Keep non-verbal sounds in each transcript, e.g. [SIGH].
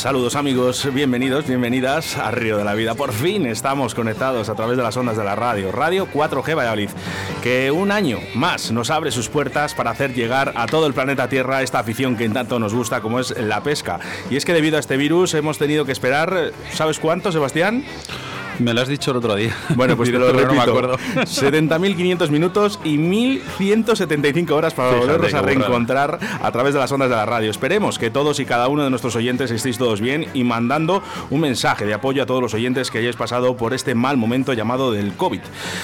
Saludos amigos, bienvenidos, bienvenidas a Río de la Vida. Por fin estamos conectados a través de las ondas de la radio, Radio 4G Valladolid, que un año más nos abre sus puertas para hacer llegar a todo el planeta Tierra esta afición que tanto nos gusta como es la pesca. Y es que debido a este virus hemos tenido que esperar, ¿sabes cuánto, Sebastián? Me lo has dicho el otro día. [LAUGHS] Bueno, pues te lo [LAUGHS] repito. No me acuerdo. 70.500 minutos y 1.175 horas para volvernos a reencontrar a través de las ondas de la radio. Esperemos que todos y cada uno de nuestros oyentes estéis todos bien y mandando un mensaje de apoyo a todos los oyentes que hayáis pasado por este mal momento llamado del COVID.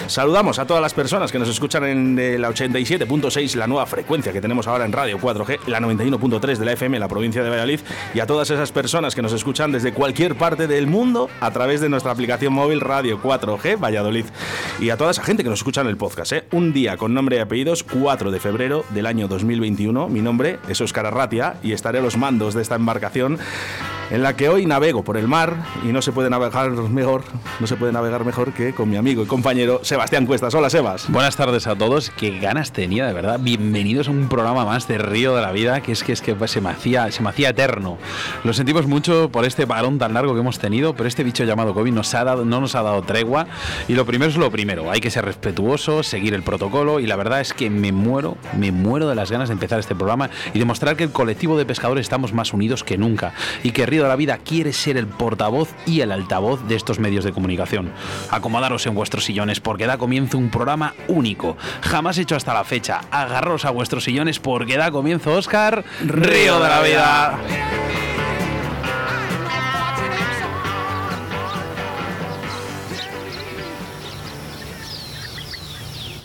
Saludamos a todas las personas que nos escuchan en la 87.6, la nueva frecuencia que tenemos ahora en Radio 4G, la 91.3 de la FM en la provincia de Valladolid y a todas esas personas que nos escuchan desde cualquier parte del mundo a través de nuestra aplicación móvil Radio 4G Valladolid. Y a toda esa gente que nos escucha en el podcast, ¿eh? un día con nombre y apellidos, 4 de febrero del año 2021. Mi nombre es Oscar Arratia y estaré a los mandos de esta embarcación en la que hoy navego por el mar y no se puede navegar mejor, no se puede navegar mejor que con mi amigo y compañero Sebastián Cuestas. Hola, Sebas. Buenas tardes a todos. Qué ganas tenía, de verdad. Bienvenidos a un programa más de Río de la Vida, que es que es que se me hacía se me hacía eterno. Lo sentimos mucho por este parón tan largo que hemos tenido, pero este bicho llamado COVID nos ha dado, no nos ha dado tregua y lo primero es lo primero. Hay que ser respetuoso, seguir el protocolo y la verdad es que me muero, me muero de las ganas de empezar este programa y demostrar que el colectivo de pescadores estamos más unidos que nunca y que de la Vida quiere ser el portavoz y el altavoz de estos medios de comunicación. Acomodaros en vuestros sillones porque da comienzo un programa único, jamás hecho hasta la fecha. Agarraros a vuestros sillones porque da comienzo Oscar Río de la Vida.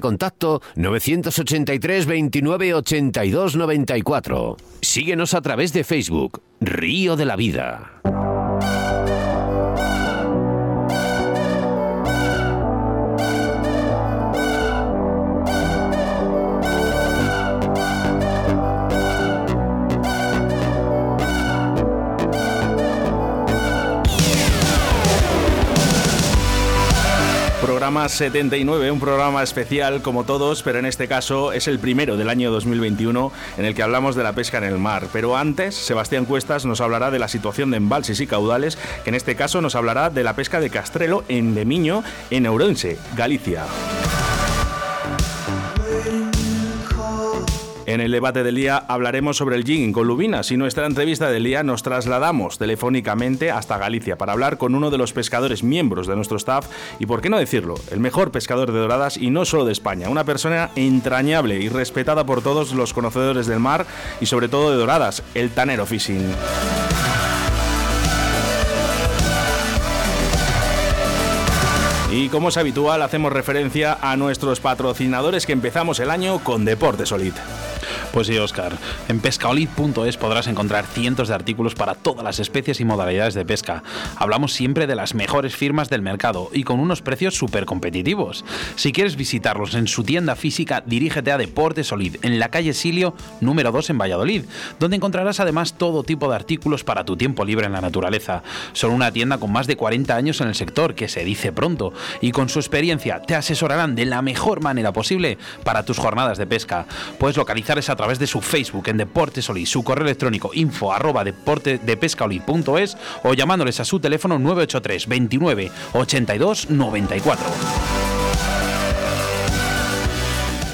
contacto 983 29 82 94. Síguenos a través de Facebook, Río de la Vida. Programa 79, un programa especial como todos, pero en este caso es el primero del año 2021 en el que hablamos de la pesca en el mar. Pero antes, Sebastián Cuestas nos hablará de la situación de embalses y caudales, que en este caso nos hablará de la pesca de castrelo en Lemiño, en Ourense, Galicia. En el debate del día hablaremos sobre el jigging con lubinas y nuestra entrevista del día nos trasladamos telefónicamente hasta Galicia para hablar con uno de los pescadores miembros de nuestro staff y, por qué no decirlo, el mejor pescador de doradas y no solo de España, una persona entrañable y respetada por todos los conocedores del mar y sobre todo de doradas, el Tanero Fishing. Y como es habitual, hacemos referencia a nuestros patrocinadores que empezamos el año con Deporte Solid. Pues sí, Oscar. En pescaolid.es podrás encontrar cientos de artículos para todas las especies y modalidades de pesca. Hablamos siempre de las mejores firmas del mercado y con unos precios súper competitivos. Si quieres visitarlos en su tienda física, dirígete a Deporte Solid, en la calle Silio, número 2 en Valladolid, donde encontrarás además todo tipo de artículos para tu tiempo libre en la naturaleza. Son una tienda con más de 40 años en el sector, que se dice pronto, y con su experiencia te asesorarán de la mejor manera posible para tus jornadas de pesca. Puedes localizar esa través de su Facebook en Deportes Oli, su correo electrónico info arroba deporte de pescaoli.es o llamándoles a su teléfono 983 29 82 94.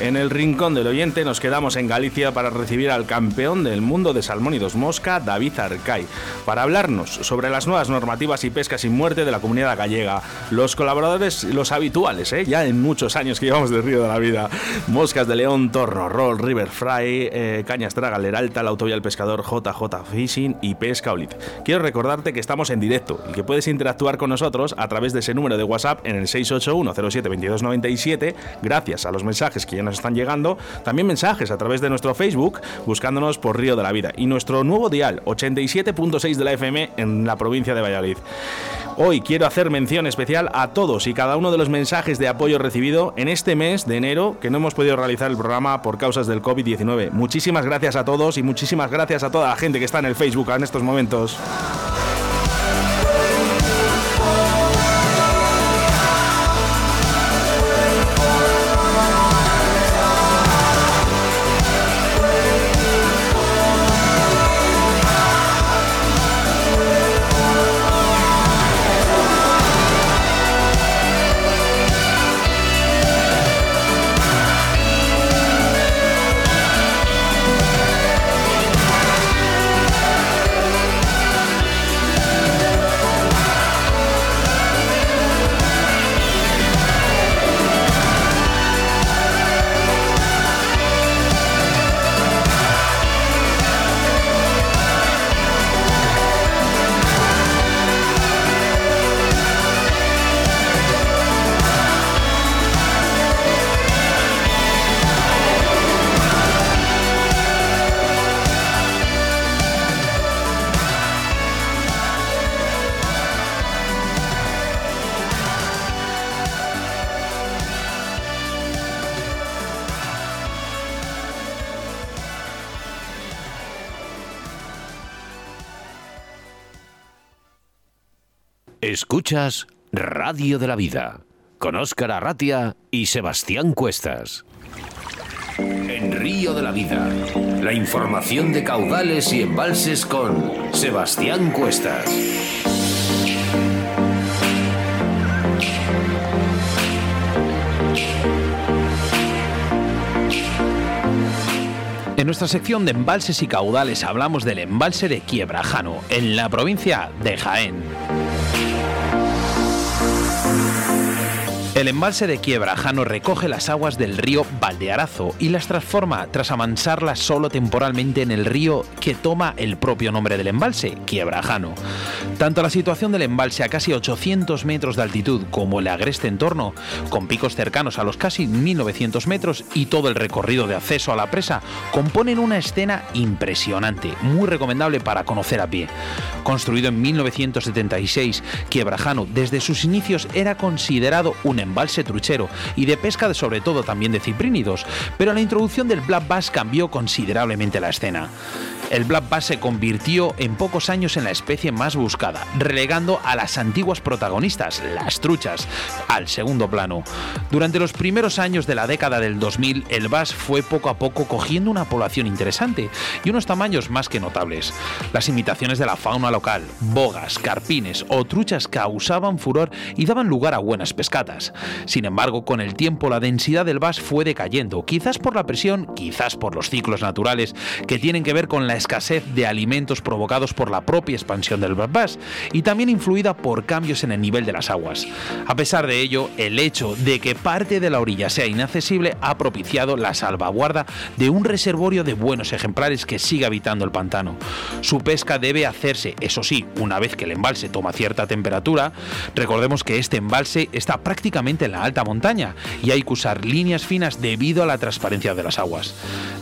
En el rincón del oyente nos quedamos en Galicia para recibir al campeón del mundo de salmónidos mosca, David Arcay, para hablarnos sobre las nuevas normativas y pesca sin muerte de la comunidad gallega. Los colaboradores, los habituales, ¿eh? ya en muchos años que llevamos del Río de la Vida. Moscas de León, Torno, Roll, River Fry, eh, Cañas Traga, Leralta, la Autovía del Pescador, JJ Fishing y Pesca Olid. Quiero recordarte que estamos en directo y que puedes interactuar con nosotros a través de ese número de WhatsApp en el 681 07 2297, gracias a los mensajes que ya nos están llegando, también mensajes a través de nuestro Facebook, buscándonos por Río de la Vida, y nuestro nuevo dial, 87.6 de la FM en la provincia de Valladolid. Hoy quiero hacer mención especial a todos y cada uno de los mensajes de apoyo recibido en este mes de enero que no hemos podido realizar el programa por causas del COVID-19. Muchísimas gracias a todos y muchísimas gracias a toda la gente que está en el Facebook en estos momentos. Radio de la Vida con Óscar Arratia y Sebastián Cuestas. En Río de la Vida, la información de caudales y embalses con Sebastián Cuestas. En nuestra sección de embalses y caudales hablamos del embalse de Quiebrajano, en la provincia de Jaén. El embalse de Quiebrajano recoge las aguas del río Valdearazo y las transforma tras amansarlas solo temporalmente en el río que toma el propio nombre del embalse, Quiebrajano. Tanto la situación del embalse a casi 800 metros de altitud como el agreste entorno, con picos cercanos a los casi 1900 metros y todo el recorrido de acceso a la presa, componen una escena impresionante, muy recomendable para conocer a pie. Construido en 1976, Quiebrajano desde sus inicios era considerado un embalse embalse truchero y de pesca de sobre todo también de ciprínidos, pero la introducción del black bass cambió considerablemente la escena. El black bass se convirtió en pocos años en la especie más buscada, relegando a las antiguas protagonistas, las truchas, al segundo plano. Durante los primeros años de la década del 2000, el bass fue poco a poco cogiendo una población interesante y unos tamaños más que notables. Las imitaciones de la fauna local, bogas, carpines o truchas causaban furor y daban lugar a buenas pescatas. Sin embargo, con el tiempo la densidad del bass fue decayendo, quizás por la presión, quizás por los ciclos naturales que tienen que ver con la escasez de alimentos provocados por la propia expansión del bass y también influida por cambios en el nivel de las aguas. A pesar de ello, el hecho de que parte de la orilla sea inaccesible ha propiciado la salvaguarda de un reservorio de buenos ejemplares que sigue habitando el pantano. Su pesca debe hacerse, eso sí, una vez que el embalse toma cierta temperatura. Recordemos que este embalse está prácticamente en la alta montaña y hay que usar líneas finas debido a la transparencia de las aguas.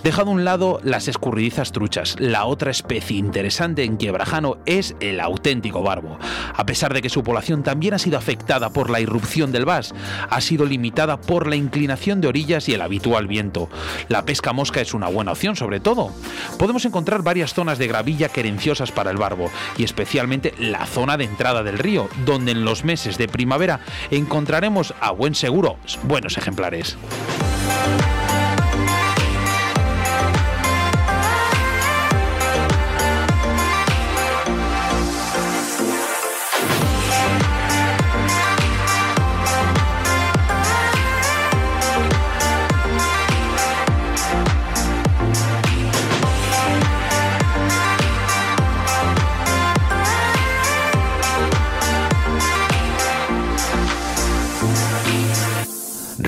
Dejado a un lado las escurridizas truchas, la otra especie interesante en Quiebrajano es el auténtico barbo. A pesar de que su población también ha sido afectada por la irrupción del vas, ha sido limitada por la inclinación de orillas y el habitual viento. La pesca mosca es una buena opción sobre todo. Podemos encontrar varias zonas de gravilla querenciosas para el barbo y especialmente la zona de entrada del río, donde en los meses de primavera encontraremos a buen seguro buenos ejemplares.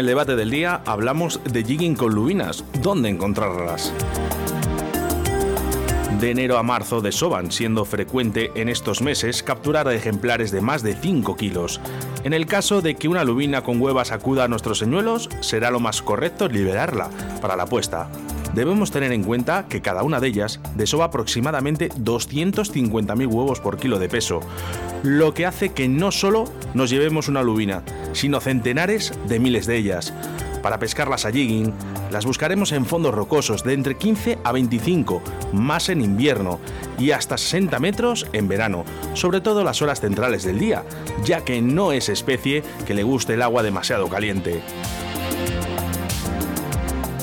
El debate del día hablamos de jigging con lubinas. ¿Dónde encontrarlas? De enero a marzo desoban, siendo frecuente en estos meses capturar ejemplares de más de 5 kilos. En el caso de que una lubina con huevas acuda a nuestros señuelos, será lo más correcto liberarla para la puesta. Debemos tener en cuenta que cada una de ellas desova aproximadamente 250.000 huevos por kilo de peso, lo que hace que no solo nos llevemos una lubina, sino centenares de miles de ellas. Para pescarlas a jigging, las buscaremos en fondos rocosos de entre 15 a 25, más en invierno, y hasta 60 metros en verano, sobre todo las horas centrales del día, ya que no es especie que le guste el agua demasiado caliente.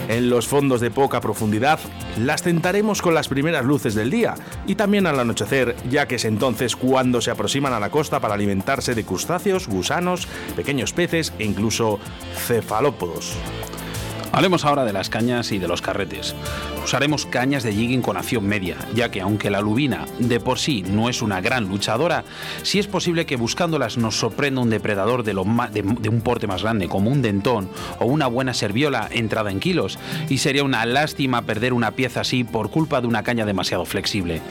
En los fondos de poca profundidad las tentaremos con las primeras luces del día y también al anochecer, ya que es entonces cuando se aproximan a la costa para alimentarse de crustáceos, gusanos, pequeños peces e incluso cefalópodos. Hablemos ahora de las cañas y de los carretes. Usaremos cañas de jigging con acción media, ya que aunque la lubina de por sí no es una gran luchadora, sí es posible que buscándolas nos sorprenda un depredador de, un porte más grande, como un dentón o una buena serviola entrada en kilos, y sería una lástima perder una pieza así por culpa de una caña demasiado flexible.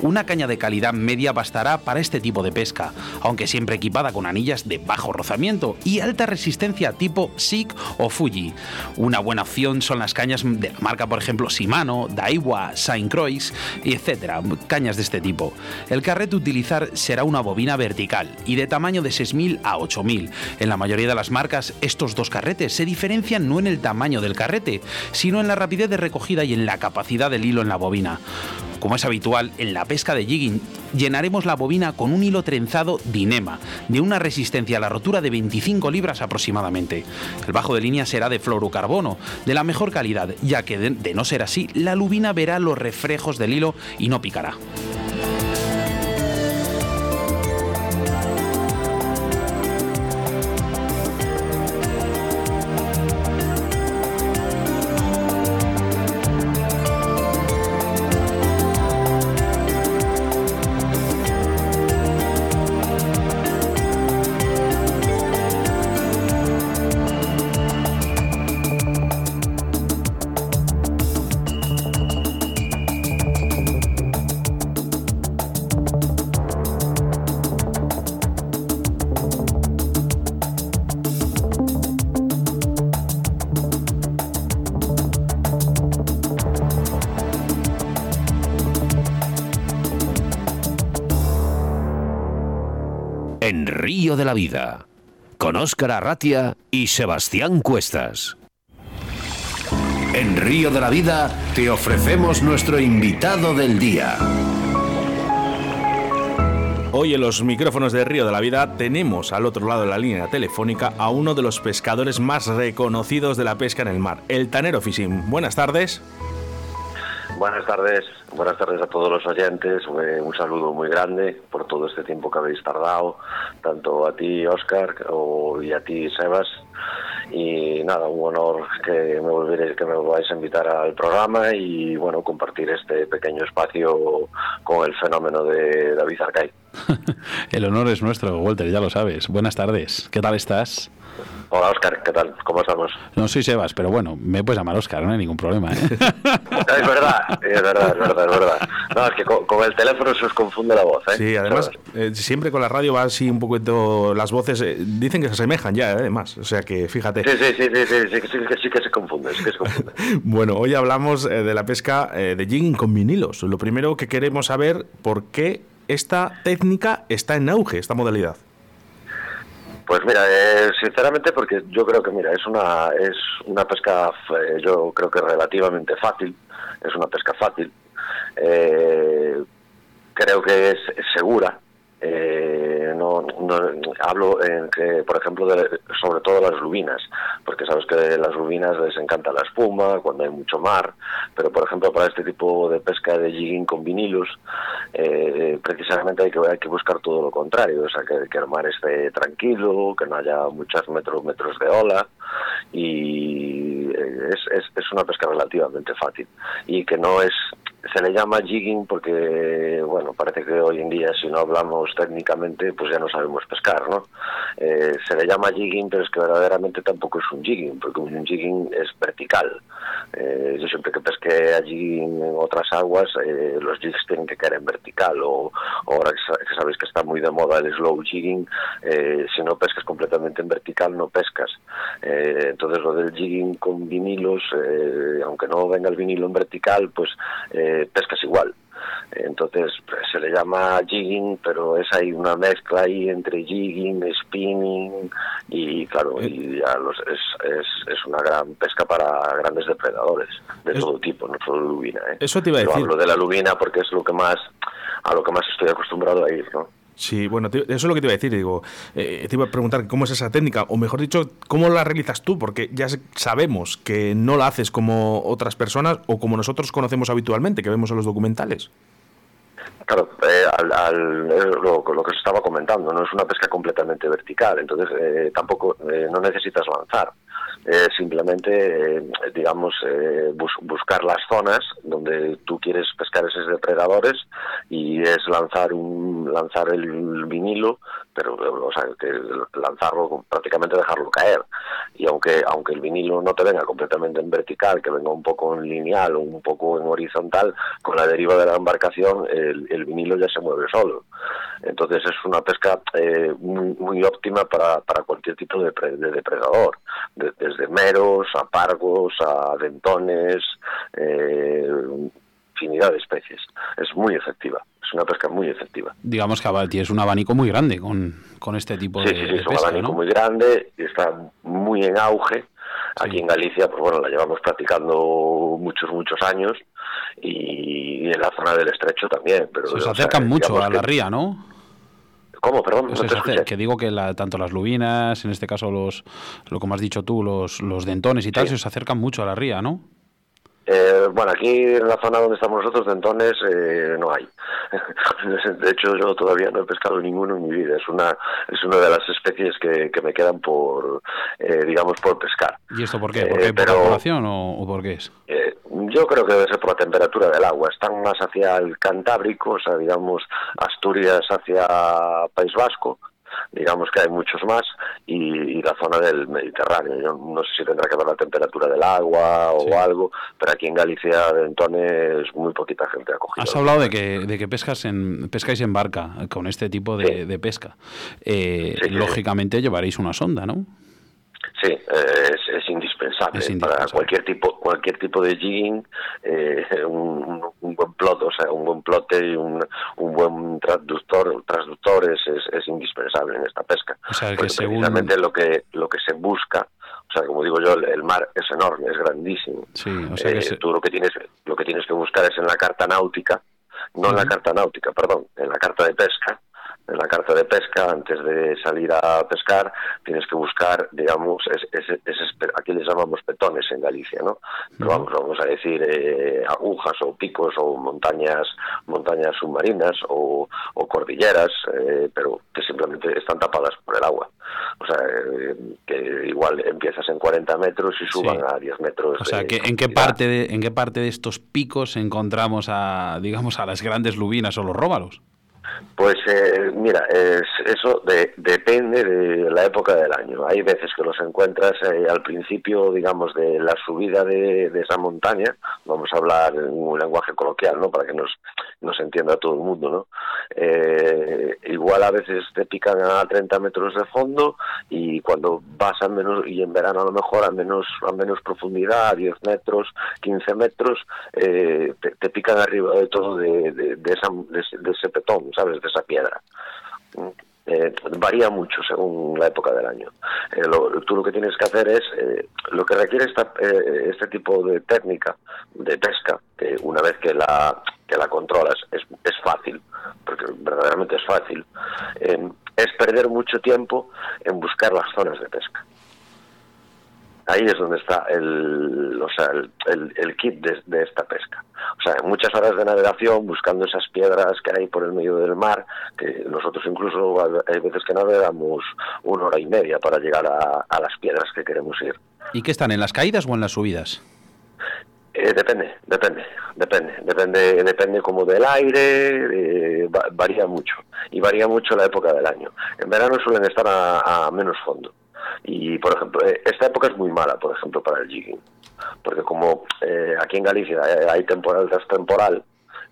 Una caña de calidad media bastará para este tipo de pesca, aunque siempre equipada con anillas de bajo rozamiento y alta resistencia tipo SIG o Fuji. Una buena opción son las cañas de la marca, por ejemplo, Shimano, Daiwa, Saint Croix, etcétera, cañas de este tipo. El carrete a utilizar será una bobina vertical y de tamaño de 6.000 a 8.000. En la mayoría de las marcas, estos dos carretes se diferencian no en el tamaño del carrete, sino en la rapidez de recogida y en la capacidad del hilo en la bobina. Como es habitual en la pesca de jigging, llenaremos la bobina con un hilo trenzado Dinema, de una resistencia a la rotura de 25 libras aproximadamente. El bajo de línea será de fluorocarbono, de la mejor calidad, ya que de, no ser así, la lubina verá los reflejos del hilo y no picará. La Vida, con Óscar Arratia y Sebastián Cuestas. En Río de la Vida te ofrecemos nuestro invitado del día. Hoy en los micrófonos de Río de la Vida tenemos al otro lado de la línea telefónica a uno de los pescadores más reconocidos de la pesca en el mar, el Tanero Fishing. Buenas tardes. Buenas tardes, buenas tardes a todos los oyentes. Un saludo muy grande por todo este tiempo que habéis tardado, tanto a ti, Oscar, y a ti, Sebas. Y nada, un honor que me volvéis, que me volváis a invitar al programa y bueno, compartir este pequeño espacio con el fenómeno de David Arcay. [LAUGHS] el honor es nuestro, Walter, ya lo sabes. Buenas tardes, ¿qué tal estás? Hola Oscar, ¿qué tal? ¿Cómo estamos? No soy Sebas, pero bueno, me puedes llamar Oscar, no hay ningún problema. ¿eh? [LAUGHS] es verdad, es verdad, es verdad, es verdad. No, es que con, con, el teléfono se os confunde la voz. ¿eh? Sí, además, eh, siempre con la radio va así un poquito. Las voces eh, dicen que se asemejan ya, además. O sea que fíjate. Sí, sí, sí, sí, sí, sí, sí, sí, sí que se confunde. Sí que se confunde. [LAUGHS] bueno, hoy hablamos de la pesca de jigging con vinilos. Lo primero que queremos saber, ¿por qué esta técnica está en auge, esta modalidad? Pues mira, eh, sinceramente porque yo creo que mira, es una es una pesca eh, yo creo que relativamente fácil, es una pesca fácil. Eh, creo que es segura, eh, no, hablo en que, por ejemplo, de, sobre todo las lubinas, porque sabes que las lubinas les encanta la espuma cuando hay mucho mar, pero por ejemplo para este tipo de pesca de jigging con vinilos, eh, precisamente hay que, hay que buscar todo lo contrario, o sea, que, que el mar esté tranquilo, que no haya muchos metros, metros de ola y eh, es, es, es una pesca relativamente fácil y que no es se le llama jigging porque, bueno, parece que hoy en día si no hablamos técnicamente, pues ya no sabemos pescar, ¿no? Eh, se le llama jigging, pero es que verdaderamente tampoco es un jigging, porque un jigging es vertical. Eh, yo siempre que pesqué allí en otras aguas, eh, los jigs tienen que caer en vertical, o, ahora que sabéis que está muy de moda el slow jigging, si no pescas completamente en vertical, no pescas. entonces lo del jigging con vinilos, aunque no venga el vinilo en vertical, pues pescas igual. Entonces pues, se le llama jigging, pero es ahí una mezcla ahí entre jigging, spinning y claro, y ya los, es, es, es, una gran pesca para grandes depredadores de todo tipo, no solo lubina. ¿eh? Eso te iba a decir. hablo de la lubina porque es lo que más a lo que más estoy acostumbrado a ir, ¿no? Sí, bueno, eso es lo que te iba a decir. Digo, eh, te iba a preguntar cómo es esa técnica, o mejor dicho, cómo la realizas tú, porque ya sabemos que no la haces como otras personas o como nosotros conocemos habitualmente, que vemos en los documentales. Claro, eh, al, lo, que os estaba comentando, no es una pesca completamente vertical, entonces eh, tampoco no necesitas lanzar. Eh, simplemente, eh, digamos, eh, buscar las zonas donde tú quieres pescar esos depredadores y es lanzar un lanzar el vinilo, pero o sea, lanzarlo prácticamente dejarlo caer y aunque aunque el vinilo no te venga completamente en vertical, que venga un poco en lineal o un poco en horizontal, con la deriva de la embarcación el vinilo ya se mueve solo. Entonces es una pesca muy, muy óptima para, para cualquier tipo de, depredador, desde meros a pargos a dentones, eh, infinidad de especies. Es muy efectiva, es una pesca muy efectiva. Digamos que es un abanico muy grande con, con este tipo de, sí, sí, es un abanico muy grande y está muy en auge. Aquí en Galicia, pues bueno, la llevamos practicando muchos, muchos años y en la zona del estrecho también. Pero, se acercan mucho a la ría, ¿no? ¿Cómo? Perdón. No que digo que tanto las lubinas, en este caso los, lo como has dicho tú, los, los dentones y tal, se acercan mucho a la ría, ¿no? Eh, bueno, aquí en la zona donde estamos nosotros, dentones, eh, no hay. [LAUGHS] de hecho, yo todavía no he pescado ninguno en mi vida. Es una es una de las especies que, que me quedan por, eh, digamos, por pescar. ¿Y esto por qué? ¿Por qué? ¿Por la población o, por qué es? yo creo que debe ser por la temperatura del agua. Están más hacia el Cantábrico, o sea, digamos, Asturias hacia País Vasco digamos que hay muchos más, y, la zona del Mediterráneo. Yo no sé si tendrá que ver la temperatura del agua o algo, pero aquí en Galicia de entonces muy poquita gente ha cogido. Has hablado de que, de que pescas en, pescáis en barca con este tipo de, pesca. Eh, lógicamente llevaréis una sonda, ¿no? Sí, es, es, indispensable. para cualquier tipo cualquier tipo de jigging, eh, un, buen plot, o sea, un buen plote y un, un buen transductor, transductores es, es, indispensable en esta pesca. O sea, que según... lo que lo que se busca, o sea, como digo yo, el, mar es enorme, es grandísimo. Sí, o sea que eh, tú lo que tienes lo que tienes que buscar es en la carta náutica, no en la carta náutica, perdón, en la carta de pesca en la carta de pesca, antes de salir a pescar, tienes que buscar, digamos, aquí les llamamos petones en Galicia, ¿no? Pero vamos, vamos a decir eh, agujas o picos o montañas, montañas submarinas o, cordilleras, eh, pero que simplemente están tapadas por el agua. O sea, eh, que igual empiezas en 40 metros y suban a 10 metros. O sea, que ¿en qué parte de, en qué parte de estos picos encontramos a, digamos, a las grandes lubinas o los róbalos? Pues eh, mira, es, eso depende de la época del año. Hay veces que los encuentras eh, al principio, digamos, de la subida de, esa montaña, vamos a hablar en un lenguaje coloquial, ¿no? Para que nos, nos entienda todo el mundo, ¿no? Eh, igual a veces te pican a 30 metros de fondo y cuando vas a menos, y en verano a lo mejor a menos, a menos profundidad, a 10 metros, 15 metros, te, pican arriba de todo de, esa, de ese petón, ¿sabes? De esa piedra. Eh, varía mucho según la época del año. Eh, tú lo que tienes que hacer es, eh, lo que requiere esta, este tipo de técnica de pesca, que una vez que la, que la controlas es, es fácil, porque verdaderamente es fácil, es perder mucho tiempo en buscar las zonas de pesca ahí es donde está el, o sea, el, kit de, esta pesca. O sea, muchas horas de navegación buscando esas piedras que hay por el medio del mar, que nosotros incluso hay veces que navegamos una hora y media para llegar a, las piedras que queremos ir. ¿Y qué están, en las caídas o en las subidas? Eh, depende, depende, depende, depende, depende como del aire, eh, varía mucho y varía mucho la época del año. En verano suelen estar a menos fondo y, por ejemplo, eh, esta época es muy mala, por ejemplo, para el jigging, porque como eh, aquí en Galicia hay temporal tras temporal,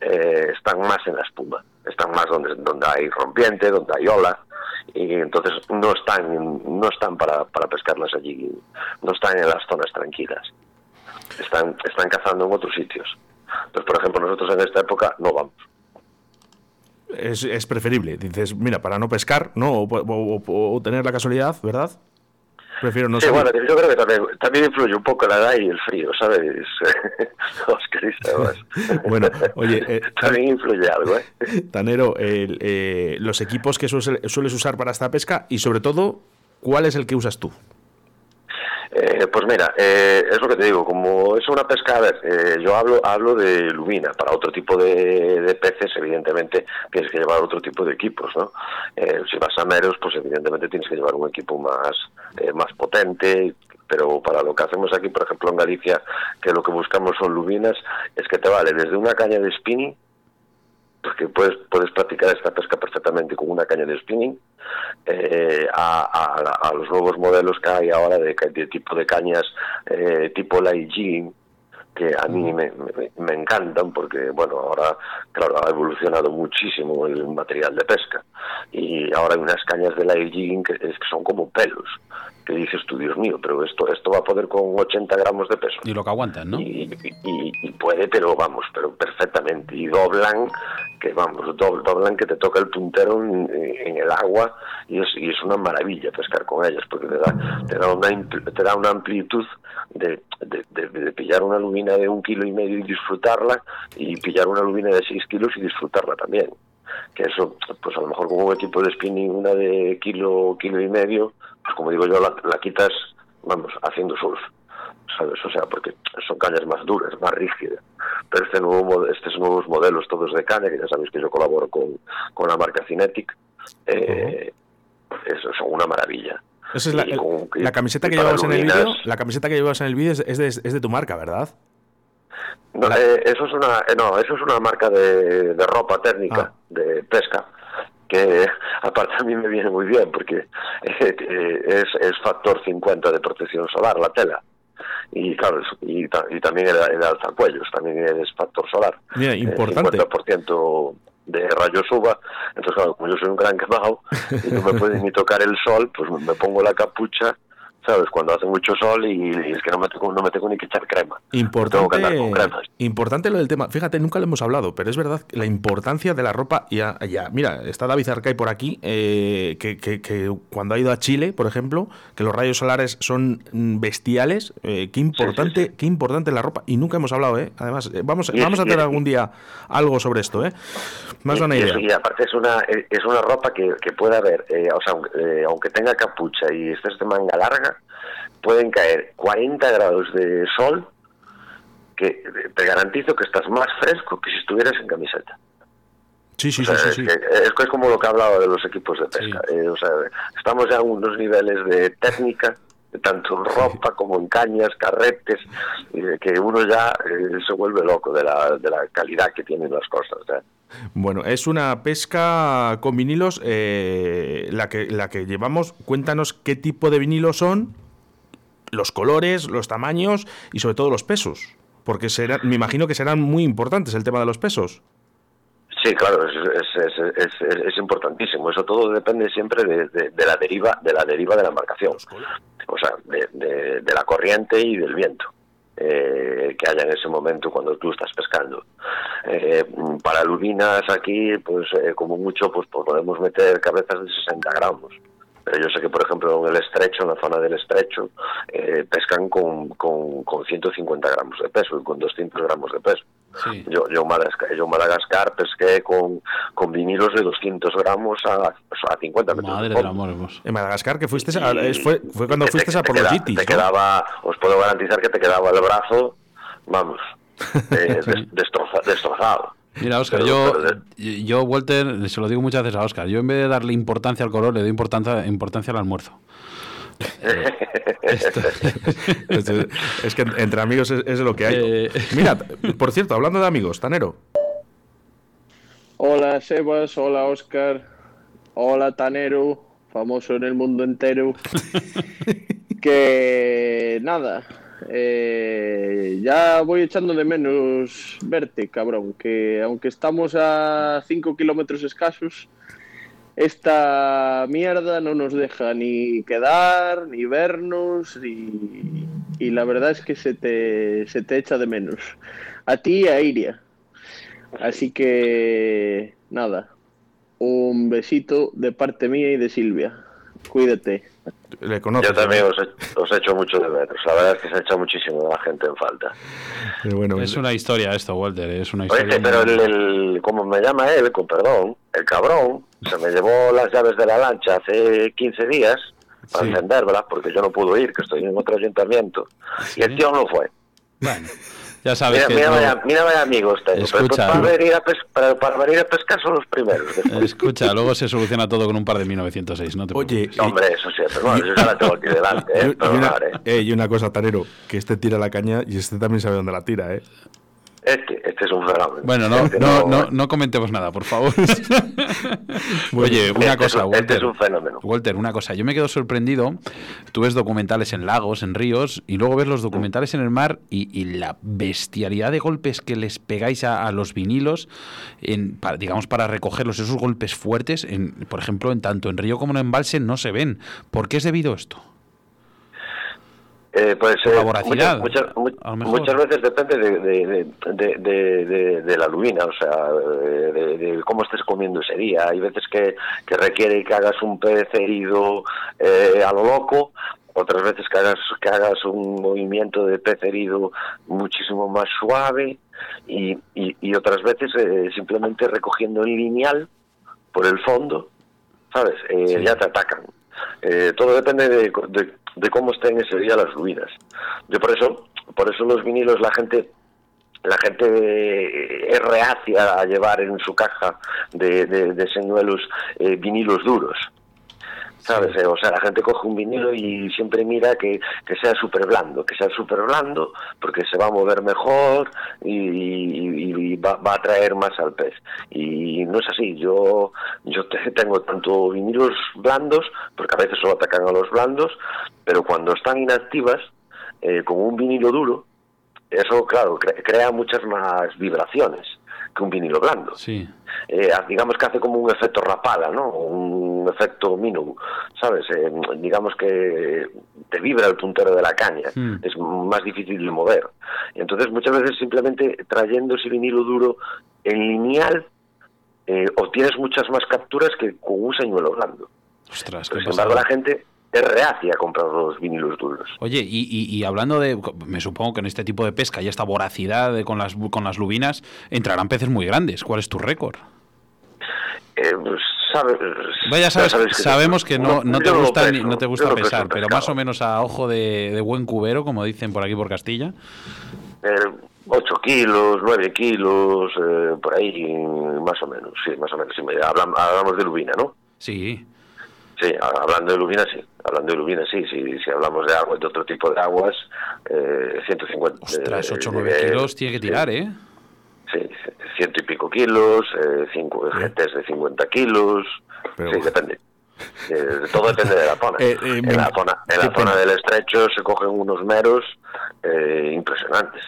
eh, están más en la espuma, están más donde, donde hay rompiente, donde hay ola, y entonces no están no están para, para pescarlas allí, no están en las zonas tranquilas, están, están cazando en otros sitios. Entonces, por ejemplo, nosotros en esta época no vamos. Es, es preferible, dices, mira, para no pescar, ¿no? o tener la casualidad, ¿verdad? Prefiero no sí, bueno, yo creo que también, también, influye un poco la edad y el frío, ¿sabes? [LAUGHS] Oscar [LAUGHS] bueno, oye... Eh, [LAUGHS] también influye algo, ¿eh? Tanero, eh, los equipos que sueles usar para esta pesca y sobre todo, ¿cuál es el que usas tú? Eh, pues mira, eh, es lo que te digo, como es una pesca, a ver, eh, yo hablo hablo de lubina, para otro tipo de, peces evidentemente tienes que llevar otro tipo de equipos, ¿no? si vas a meros, pues evidentemente tienes que llevar un equipo más, más potente, pero para lo que hacemos aquí, por ejemplo en Galicia, que lo que buscamos son lubinas, es que te vale desde una caña de spinning porque puedes, puedes practicar esta pesca perfectamente con una caña de spinning, eh, a, los nuevos modelos que hay ahora de, tipo de cañas eh, tipo light jigging, que a mí me, me, encantan porque, bueno, ahora, claro, ha evolucionado muchísimo el material de pesca. Y ahora hay unas cañas de light jigging que, que son como pelos que dices tú, Dios mío, pero esto esto va a poder con 80 gramos de peso. Y lo que aguantan, ¿no? Y, puede, pero vamos, pero perfectamente. Y doblan, que vamos, doblan que te toca el puntero en, el agua y es, y es una maravilla pescar con ellas, porque te da, te da, una, te da una amplitud de, de, pillar una lubina de un kilo y medio y disfrutarla y pillar una lubina de 6 kilos y disfrutarla también que eso, pues a lo mejor con un equipo de spinning, una de kilo, kilo y medio, como digo yo, la, quitas, vamos, haciendo surf, ¿sabes? O sea, porque son cañas más duras, más rígidas. Pero este nuevo, estos nuevos modelos, todos de caña, que ya sabéis que yo colaboro con, con la marca Cinetic, eh, eso son una maravilla. Esa es la, camiseta que llevabas en el vídeo, la camiseta que llevabas en el vídeo es de, es de tu marca, ¿verdad? No, eh, eso es una, eh, no, eso es una marca de, de ropa técnica, ah. de pesca, que aparte a mí me viene muy bien porque eh, es, es factor 50 de protección solar la tela. Y claro y, también el, el alzacuellos también es factor solar. Mira, importante. 50% de rayos UVA. Entonces claro como yo soy un gran quemado y no me pueden ni tocar el sol pues me pongo la capucha ¿sabes? Cuando hace mucho sol y, es que no me, tengo, no me tengo ni que echar crema. Importante, importante lo del tema. Fíjate, nunca lo hemos hablado, pero es verdad la importancia de la ropa. Ya, ya mira, está David Arcay por aquí, eh, que, que, cuando ha ido a Chile, por ejemplo, que los rayos solares son bestiales. Eh, qué importante, qué importante la ropa. Y nunca hemos hablado, ¿eh? Además, eh, vamos, vamos a tener algún día algo sobre esto, ¿eh? Más una idea. Y aparte es una, es una ropa que, que puede haber, o sea, aunque tenga capucha y estés de manga larga, pueden caer 40 grados de sol que te garantizo que estás más fresco que si estuvieras en camiseta. Sí, sí, sí, sí, es, es, como lo que hablaba de los equipos de pesca. Eh, o sea, estamos ya en unos niveles de técnica, tanto en ropa como en cañas, carretes, que uno ya eh, se vuelve loco de la, de la calidad que tienen las cosas. Bueno, es una pesca con vinilos eh, la, que, la que llevamos. Cuéntanos qué tipo de vinilos son los colores, los tamaños y sobre todo los pesos. Porque será, me imagino que serán muy importantes el tema de los pesos. Sí, claro, es, importantísimo. Eso todo depende siempre de, la deriva de la deriva de la embarcación, o sea, de, la corriente y del viento. Eh, que haya en ese momento cuando tú estás pescando. Eh, para lubinas aquí, pues eh, como mucho, pues, pues podemos meter cabezas de 60 gramos pero yo sé que, por ejemplo, en el estrecho, en la zona del estrecho, eh, pescan con, con, con, 150 gramos de peso y con 200 gramos de peso. Yo, yo, en Madagascar, yo Madagascar pesqué con, con vinilos de 200 gramos a, a 50 metros. Madre del amor, vos. En Madagascar, que fuiste a, fue, fue cuando fuiste a por los Te, te quedaba, os puedo garantizar que te quedaba el brazo, vamos, eh, [LAUGHS] destrozado. Mira, Oscar, yo, yo, Walter, se lo digo muchas veces a Oscar, yo en vez de darle importancia al color, le doy importancia, importancia al almuerzo. [LAUGHS] es que entre amigos es, lo que hay. Eh, Mira, por cierto, hablando de amigos, Tanero. Hola Sebas, hola Oscar, hola Tanero, famoso en el mundo entero. [LAUGHS] que nada, eh, ya voy echando de menos verte, cabrón, que aunque estamos a 5 kilómetros escasos, esta mierda no nos deja ni quedar, ni vernos, y, la verdad es que se te, se te echa de menos. A ti y a Iria. Así que, nada, un besito de parte mía y de Silvia. Cuídate. Yo también os he, os hecho mucho de menos. La verdad es que se ha hecho muchísimo la gente en falta. bueno, es una historia esto, Walter. Es una historia. pero el, como me llama él, con perdón, el cabrón se me llevó las llaves de la lancha hace 15 días para encenderlas porque yo no pude ir, que estoy en otro ayuntamiento. Y el tío no fue. Bueno. Ya sabes mira, que mira, vaya, mira vaya amigos tengo. Escucha, para, venir a para, para, venir a pescar son los primeros. [LAUGHS] Escucha, luego se soluciona todo con un par de 1906, ¿no? Te Oye, hombre, eso sí, pero bueno, yo ya la tengo aquí delante, ¿eh? [LAUGHS] y, una, eh, y una cosa, Tanero, que este tira la caña y este también sabe dónde la tira, ¿eh? Este, este es un fenómeno. Bueno, no, este no, no, no, comentemos nada, por favor. [LAUGHS] Oye, una este cosa, es, Walter. Este es un fenómeno. Walter, una cosa. Yo me quedo sorprendido. Tú ves documentales en lagos, en ríos, y luego ves los documentales en el mar y, y la bestialidad de golpes que les pegáis a, a los vinilos, en, para, digamos, para recogerlos, esos golpes fuertes, en, por ejemplo, en tanto en río como en embalse, no se ven. ¿Por qué es debido a esto? Eh, pues eh, muchas, muchas, muchas, veces depende de, de, de, la lubina, o sea, de, cómo estés comiendo ese día. Hay veces que, que requiere que hagas un pez herido eh, a lo loco, otras veces que hagas, que hagas un movimiento de pez herido muchísimo más suave y, y, otras veces eh, simplemente recogiendo el lineal por el fondo, ¿sabes? Eh, Ya te atacan. Eh, todo depende de, de cómo estén ese día las ruinas. Yo por eso, por eso los vinilos la gente la gente es reacia a llevar en su caja de, de, señuelos eh, vinilos duros. ¿Sabes? Eh, o sea, la gente coge un vinilo y siempre mira que, que sea súper blando, que sea súper blando porque se va a mover mejor y, va, va, a atraer más al pez. Y no es así. Yo, yo [LAUGHS] tengo tanto vinilos blandos, porque a veces solo atacan a los blandos, pero cuando están inactivas, eh, con un vinilo duro, eso, claro, crea muchas más vibraciones que un vinilo blando. Sí. Eh, digamos que hace como un efecto rapala, ¿no? Un efecto mínimo, ¿sabes? Eh, digamos que te vibra el puntero de la caña, hmm. es más difícil de mover. Y entonces muchas veces simplemente trayendo ese vinilo duro en lineal eh, obtienes muchas más capturas que con un señuelo blando. Ostras, sin embargo, la gente es reacia a comprar los vinilos duros. Oye, y, hablando de, me supongo que en este tipo de pesca y esta voracidad con, las, con las lubinas, entrarán peces muy grandes. ¿Cuál es tu récord? Eh, pues, sabes, Vaya, sabes, sabemos que no, no, te gusta, no te gusta pesar, pero más o menos a ojo de, buen cubero, como dicen por aquí por Castilla. Eh, 8 kilos, 9 kilos, eh, por ahí, más o menos, sí, más o menos. hablamos, hablamos de lubina, ¿no? Sí. Sí, hablando de lubina, sí. Hablando de lubina, sí. Si, si hablamos de agua, de otro tipo de aguas, eh, 150... Ostras, 8 o 9 kilos tiene que tirar, ¿eh? Sí, ciento y pico kilos, eh, cinco, GTs de 50 kilos... Sí, depende. Eh, todo depende de la zona. [LAUGHS] Eh, eh, en la zona, en la zona del estrecho se cogen unos meros eh, impresionantes.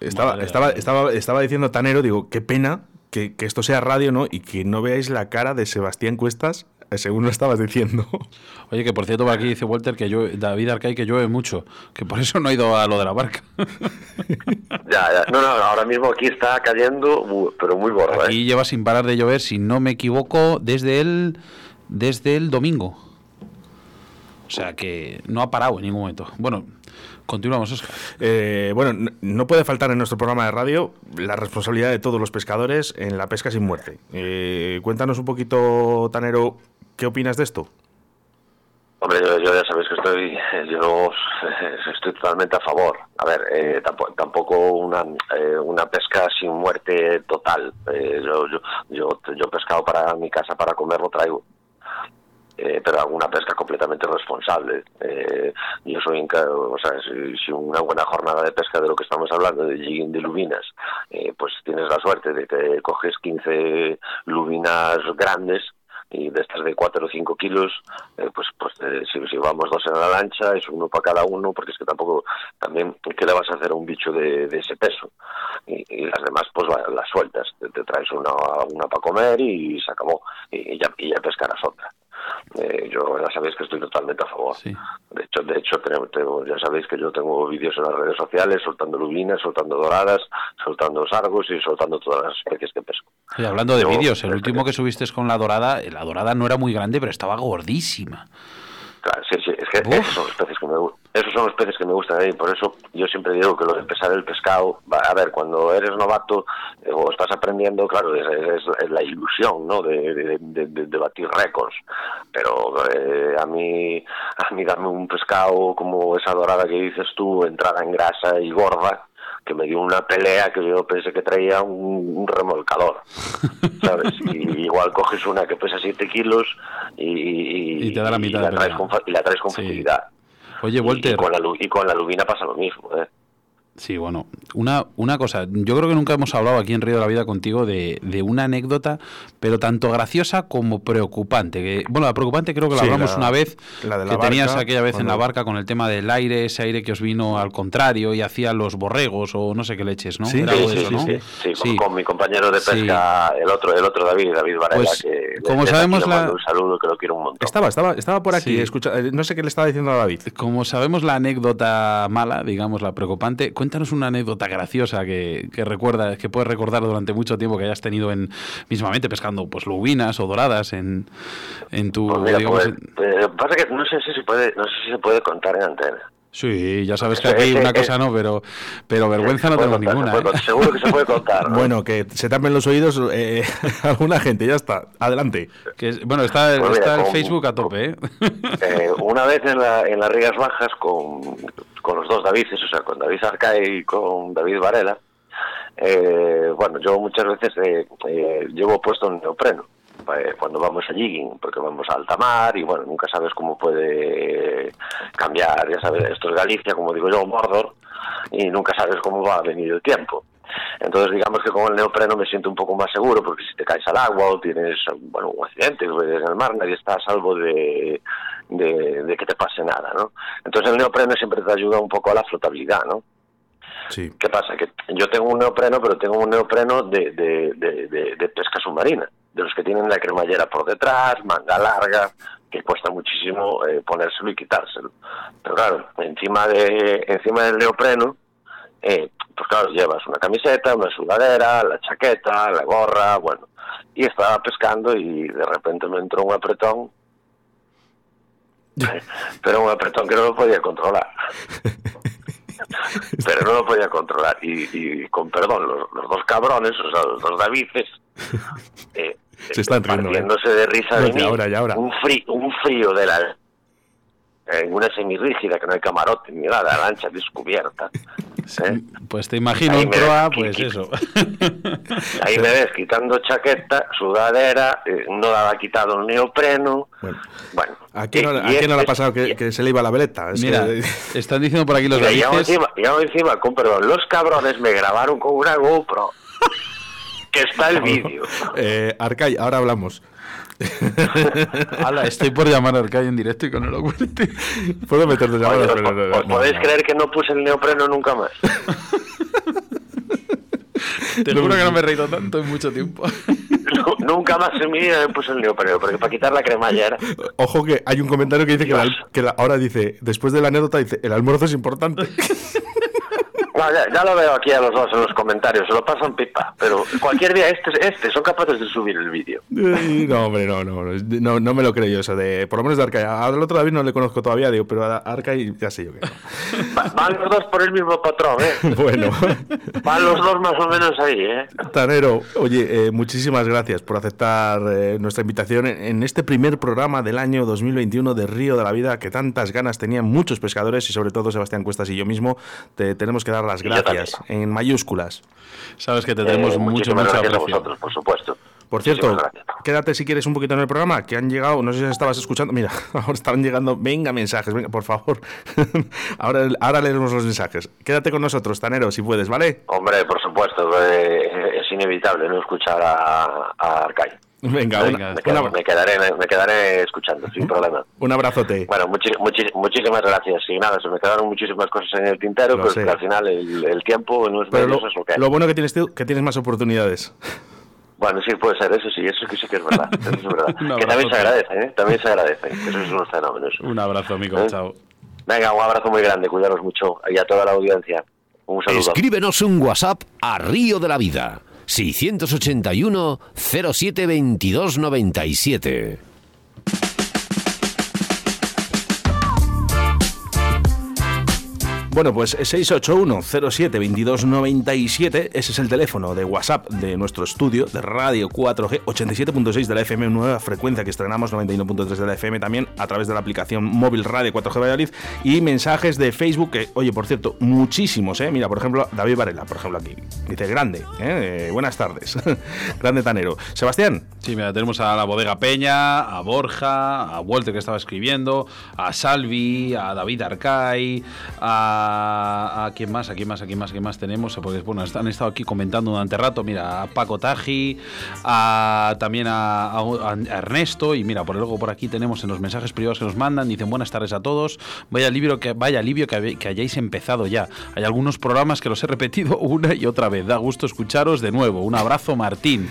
Estaba, estaba, estaba, estaba diciendo Tanero, digo, qué pena que, que, esto sea radio, ¿no? Y que no veáis la cara de Sebastián Cuestas según lo estabas diciendo. Oye, que por cierto, por aquí dice Walter que yo, David Arcay que llueve mucho, que por eso no ha ido a lo de la barca. [LAUGHS] ya, ya. No, no, ahora mismo aquí está cayendo, pero muy gordo. Aquí ¿eh? lleva sin parar de llover, si no me equivoco, desde el, desde el domingo. O sea que no ha parado en ningún momento. Bueno, continuamos, Oscar. Eh, bueno, no puede faltar en nuestro programa de radio la responsabilidad de todos los pescadores en la pesca sin muerte. Eh, cuéntanos un poquito, Tanero, ¿qué opinas de esto? Hombre, yo, ya sabéis que estoy, yo estoy totalmente a favor. A ver, eh, tampoco, una, eh, una pesca sin muerte total. Eh, yo, yo, yo, yo, pescado para mi casa para comer lo traigo. Eh, pero alguna pesca completamente responsable. Eh, yo soy, o sea, si, una buena jornada de pesca de lo que estamos hablando, de jigging de lubinas, eh, pues tienes la suerte de que coges 15 lubinas grandes y de estas de 4 o 5 kilos, pues, pues eh, si, vamos dos en la lancha, es uno para cada uno, porque es que tampoco, también, ¿qué le vas a hacer a un bicho de, ese peso? Y, las demás, pues las sueltas, te, traes una, una para comer y se acabó, y, ya, y ya pescarás otra. Eh, yo ya sabéis que estoy totalmente a favor. De hecho, de hecho tengo, ya sabéis que yo tengo vídeos en las redes sociales soltando lubinas, soltando doradas, soltando sargos y soltando todas las especies que pesco. Y hablando de vídeos, el último que subiste con la dorada, la dorada no era muy grande, pero estaba gordísima. Claro, sí, sí, es que esos son los peces que me esos son los peces que me gustan a mí, por eso yo siempre digo que lo de pesar el pescado, a ver, cuando eres novato eh, o estás aprendiendo, claro, es, la ilusión, ¿no? De, de, batir récords, pero eh, a mí a mí darme un pescado como esa dorada que dices tú, entrada en grasa y gorda, que me dio una pelea que yo pensé que traía un, remolcador, [LAUGHS] ¿sabes? Y igual coges una que pesa 7 kilos y, y, te da la mitad la, traes con, y la traes con facilidad. Oye, Walter. Y, con la, y con la lubina pasa lo mismo, ¿eh? Sí, bueno, una, una cosa, yo creo que nunca hemos hablado aquí en Río de la Vida contigo de, de una anécdota, pero tanto graciosa como preocupante. Que, bueno, la preocupante creo que la hablamos una vez, la de que tenías aquella vez en la barca con el tema del aire, ese aire que os vino al contrario y hacía los borregos o no sé qué leches, ¿no? Sí, sí, sí, Con, mi compañero de pesca, el otro el otro David, David Varela, pues, que como sabemos la... un saludo que lo quiero un montón. Estaba, estaba, estaba por aquí, escucha, eh, no sé qué le estaba diciendo a David. Como sabemos la anécdota mala, digamos la preocupante, cuéntanos una anécdota graciosa que, que recuerda, que puedes recordar durante mucho tiempo que hayas tenido en mismamente pescando pues lubinas o doradas en, en tu pues digamos, pues, eh, pasa que no sé si se puede no sé si se puede contar en antena Sí, ya sabes que [LAUGHS] aquí una cosa no, pero pero vergüenza no tengo ninguna. ¿eh? Seguro que se puede contar. [LAUGHS] Bueno, que se tapen los oídos eh, [LAUGHS] alguna gente, ya está. Adelante. Que bueno, está, pues está el Facebook a tope. ¿eh? ¿eh? una vez en, la, en las Rías Bajas con, con los dos Davides, o sea, con David Arcay y con David Varela, eh, bueno, yo muchas veces eh, llevo puesto un neopreno cuando vamos a jigging, porque vamos a alta mar y bueno, nunca sabes cómo puede cambiar, ya sabes, esto es Galicia, como digo yo, Mordor, y nunca sabes cómo va a venir el tiempo. Entonces, digamos que con el neopreno me siento un poco más seguro, porque si te caes al agua o tienes bueno, un accidente en el mar, nadie está a salvo de, de, que te pase nada, ¿no? Entonces el neopreno siempre te ayuda un poco a la flotabilidad, ¿no? Sí. ¿Qué pasa? Que yo tengo un neopreno, pero tengo un neopreno de, de, de, de pesca submarina de los que tienen la cremallera por detrás, manga larga, que cuesta muchísimo eh, ponérselo y quitárselo. Pero claro, encima de encima del neopreno, eh, pues claro, llevas una camiseta, una sudadera, la chaqueta, la gorra, bueno. Y estaba pescando y de repente me entró un apretón, [LAUGHS] pero un apretón que no lo podía controlar. [LAUGHS] pero no lo podía controlar. Y, con perdón, los, dos cabrones, o sea, los dos Davices, [LAUGHS] eh, se están partiéndose de risa de mí. Un, frío, un frío de la en una semirrígida que no hay camarote ni nada, lancha descubierta. ¿eh? Pues te imagino un proa, pues eso. Ahí me ves quitando chaqueta, sudadera, eh, no daba quitado el neopreno. Bueno, bueno ¿a quién no, le ha pasado que, se le iba la veleta? Mira, están diciendo por aquí los y encima, encima, con perdón, los cabrones me grabaron con una GoPro que está el [LAUGHS] vídeo. Eh, Arcay, ahora hablamos. [LAUGHS] estoy por llamar a Arcay en directo y con el oculente. Puedo meterte llamadas, pero podéis creer que no puse el neopreno nunca más? [LAUGHS] Te juro que no me he reído tanto en mucho tiempo. Nunca más en mi vida me puse el neopreno, porque para quitar la cremalla era. Ojo que hay un comentario que dice que, que ahora dice, después de la anécdota, dice, el almuerzo es importante. Ya, lo veo aquí a los dos en los comentarios, se lo pasan pipa, pero cualquier día este, este son capaces de subir el vídeo. No, hombre, no, no, no, no me lo creo yo eso, de, por lo menos de Arcai. Al otro David no le conozco todavía, digo, pero a Arcai ya sé yo que Van los dos por el mismo patrón, ¿eh? [LAUGHS] Bueno. Van los dos más o menos ahí, ¿eh? Tanero, oye, eh, muchísimas gracias por aceptar eh, nuestra invitación en este primer programa del año 2021 de Río de la Vida, que tantas ganas tenían muchos pescadores y sobre todo Sebastián Cuestas y yo mismo, te tenemos que dar las gracias en mayúsculas. Sabes que te tenemos eh, mucho, mucha aprecio. por supuesto. Por cierto, quédate si quieres un poquito en el programa, que han llegado, no sé si estabas escuchando, mira, [LAUGHS] ahora están llegando, venga mensajes, venga, por favor. [LAUGHS] ahora, ahora leeremos los mensajes. Quédate con nosotros, Tanero, si puedes, ¿vale? Hombre, por supuesto, eh, es inevitable no escuchar a, a. Venga, me, quedaré, me quedaré escuchando, sin problema. Un abrazote. Bueno, muchísimas gracias. Y nada, se me quedaron muchísimas cosas en el tintero, pero que al final el, tiempo no es pero lo, es lo que Lo bueno que tienes tú, que tienes más oportunidades. Bueno, sí, puede ser, eso sí, eso sí que es verdad. Eso es verdad. [LAUGHS] que también se agradece, ¿eh? También se agradece. Eso es unos fenómenos. Un abrazo, amigo. ¿Eh? Chao. Venga, un abrazo muy grande. Cuidaros mucho. Y a toda la audiencia. Un saludo. Escríbenos un WhatsApp a Río de la Vida 681 07 22 97. Bueno, pues 681-07-2297, ese es el teléfono de WhatsApp de nuestro estudio de Radio 4G, 87.6 de la FM, nueva frecuencia que estrenamos, 91.3 de la FM también, a través de la aplicación móvil Radio 4G Valladolid, y mensajes de Facebook, que, oye, por cierto, muchísimos, ¿eh? Mira, por ejemplo, David Varela, por ejemplo, aquí, dice, grande, ¿eh? eh buenas tardes, [LAUGHS] grande tanero. Sebastián. Sí, mira, tenemos a la Bodega Peña, a Borja, a Walter que estaba escribiendo, a Salvi, a David Arcay, a a, quién más, a quién más, a quién más, a quién más tenemos, porque bueno, han estado aquí comentando durante rato, mira, a Paco Taji, a, también a, Ernesto, y mira, por luego por aquí tenemos en los mensajes privados que nos mandan, dicen buenas tardes a todos, vaya alivio que, vaya alivio que, que hayáis empezado ya. Hay algunos programas que los he repetido [LAUGHS] una y otra vez, da gusto escucharos de nuevo. Un abrazo, Martín.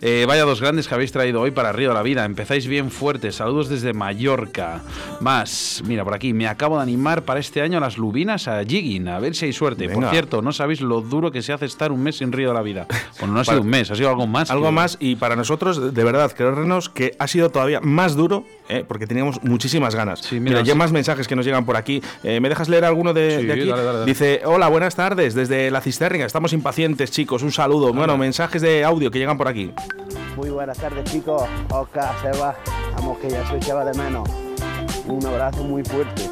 Eh, vaya dos grandes que habéis traído hoy para Río de la Vida, empezáis bien fuertes, saludos desde Mallorca. Más, mira, por aquí, me acabo de animar para este año a las lubinas a Jigging, a ver si hay suerte. Por cierto, no sabéis lo duro que se hace estar un mes sin Río de la Vida. Bueno, no ha sido un mes, ha sido algo más. Algo más, y para nosotros, de verdad, creernos que ha sido todavía más duro, ¿eh? porque teníamos muchísimas ganas. mira, ya más mensajes que nos llegan por aquí. Eh, ¿Me dejas leer alguno de, aquí? Dice, hola, buenas tardes, desde la cisterna. Estamos impacientes, chicos. Un saludo. Bueno, mensajes de audio que llegan por aquí. Muy buenas tardes, chicos. Oscar, Seba, vamos que ya soy echaba de menos. Un abrazo muy fuerte.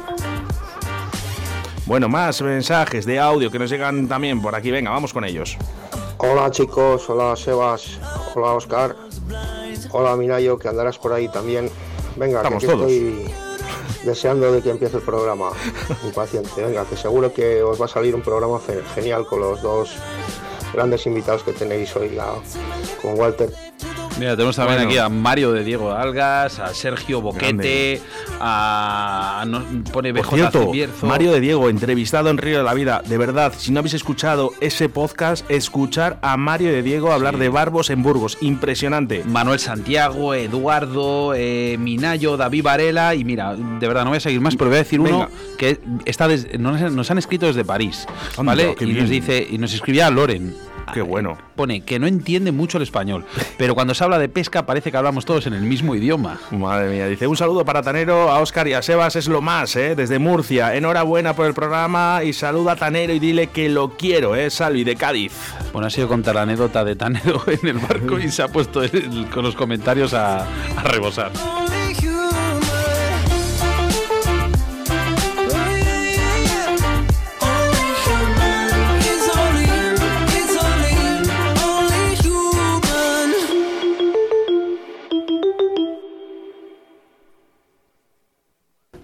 Bueno, más mensajes de audio que nos llegan también por aquí. Venga, vamos con ellos. Hola chicos, hola Sebas, hola Oscar, hola Minayo, que andarás por ahí también. Venga, que estoy deseando de que empiece el programa. [LAUGHS] Impaciente, venga, que seguro que os va a salir un programa genial con los dos grandes invitados que tenéis hoy, con Walter Mira, tenemos también aquí a Mario de Diego Algas, a Sergio Boquete, a. pone BJ cierto, Mario de Diego, entrevistado en Río de la Vida. De verdad, si no habéis escuchado ese podcast, escuchar a Mario de Diego hablar de barbos en Burgos. Impresionante. Manuel Santiago, Eduardo, eh, Minayo, David Varela. Y mira, de verdad, no voy a seguir más, pero voy a decir uno que está nos, han escrito desde París. ¿Vale? y nos dice, y nos escribía Loren. Qué bueno. Pone que no entiende mucho el español, pero [LAUGHS] cuando habla de pesca parece que hablamos todos en el mismo idioma. Madre mía, dice un saludo para Tanero, a Oscar y a Sebas, es lo más, ¿eh? desde Murcia. Enhorabuena por el programa y saluda a Tanero y dile que lo quiero, ¿eh? Salvi de Cádiz. Bueno, ha sido contar la anécdota de Tanero [LAUGHS] en el barco y se ha puesto con los comentarios a, a rebosar.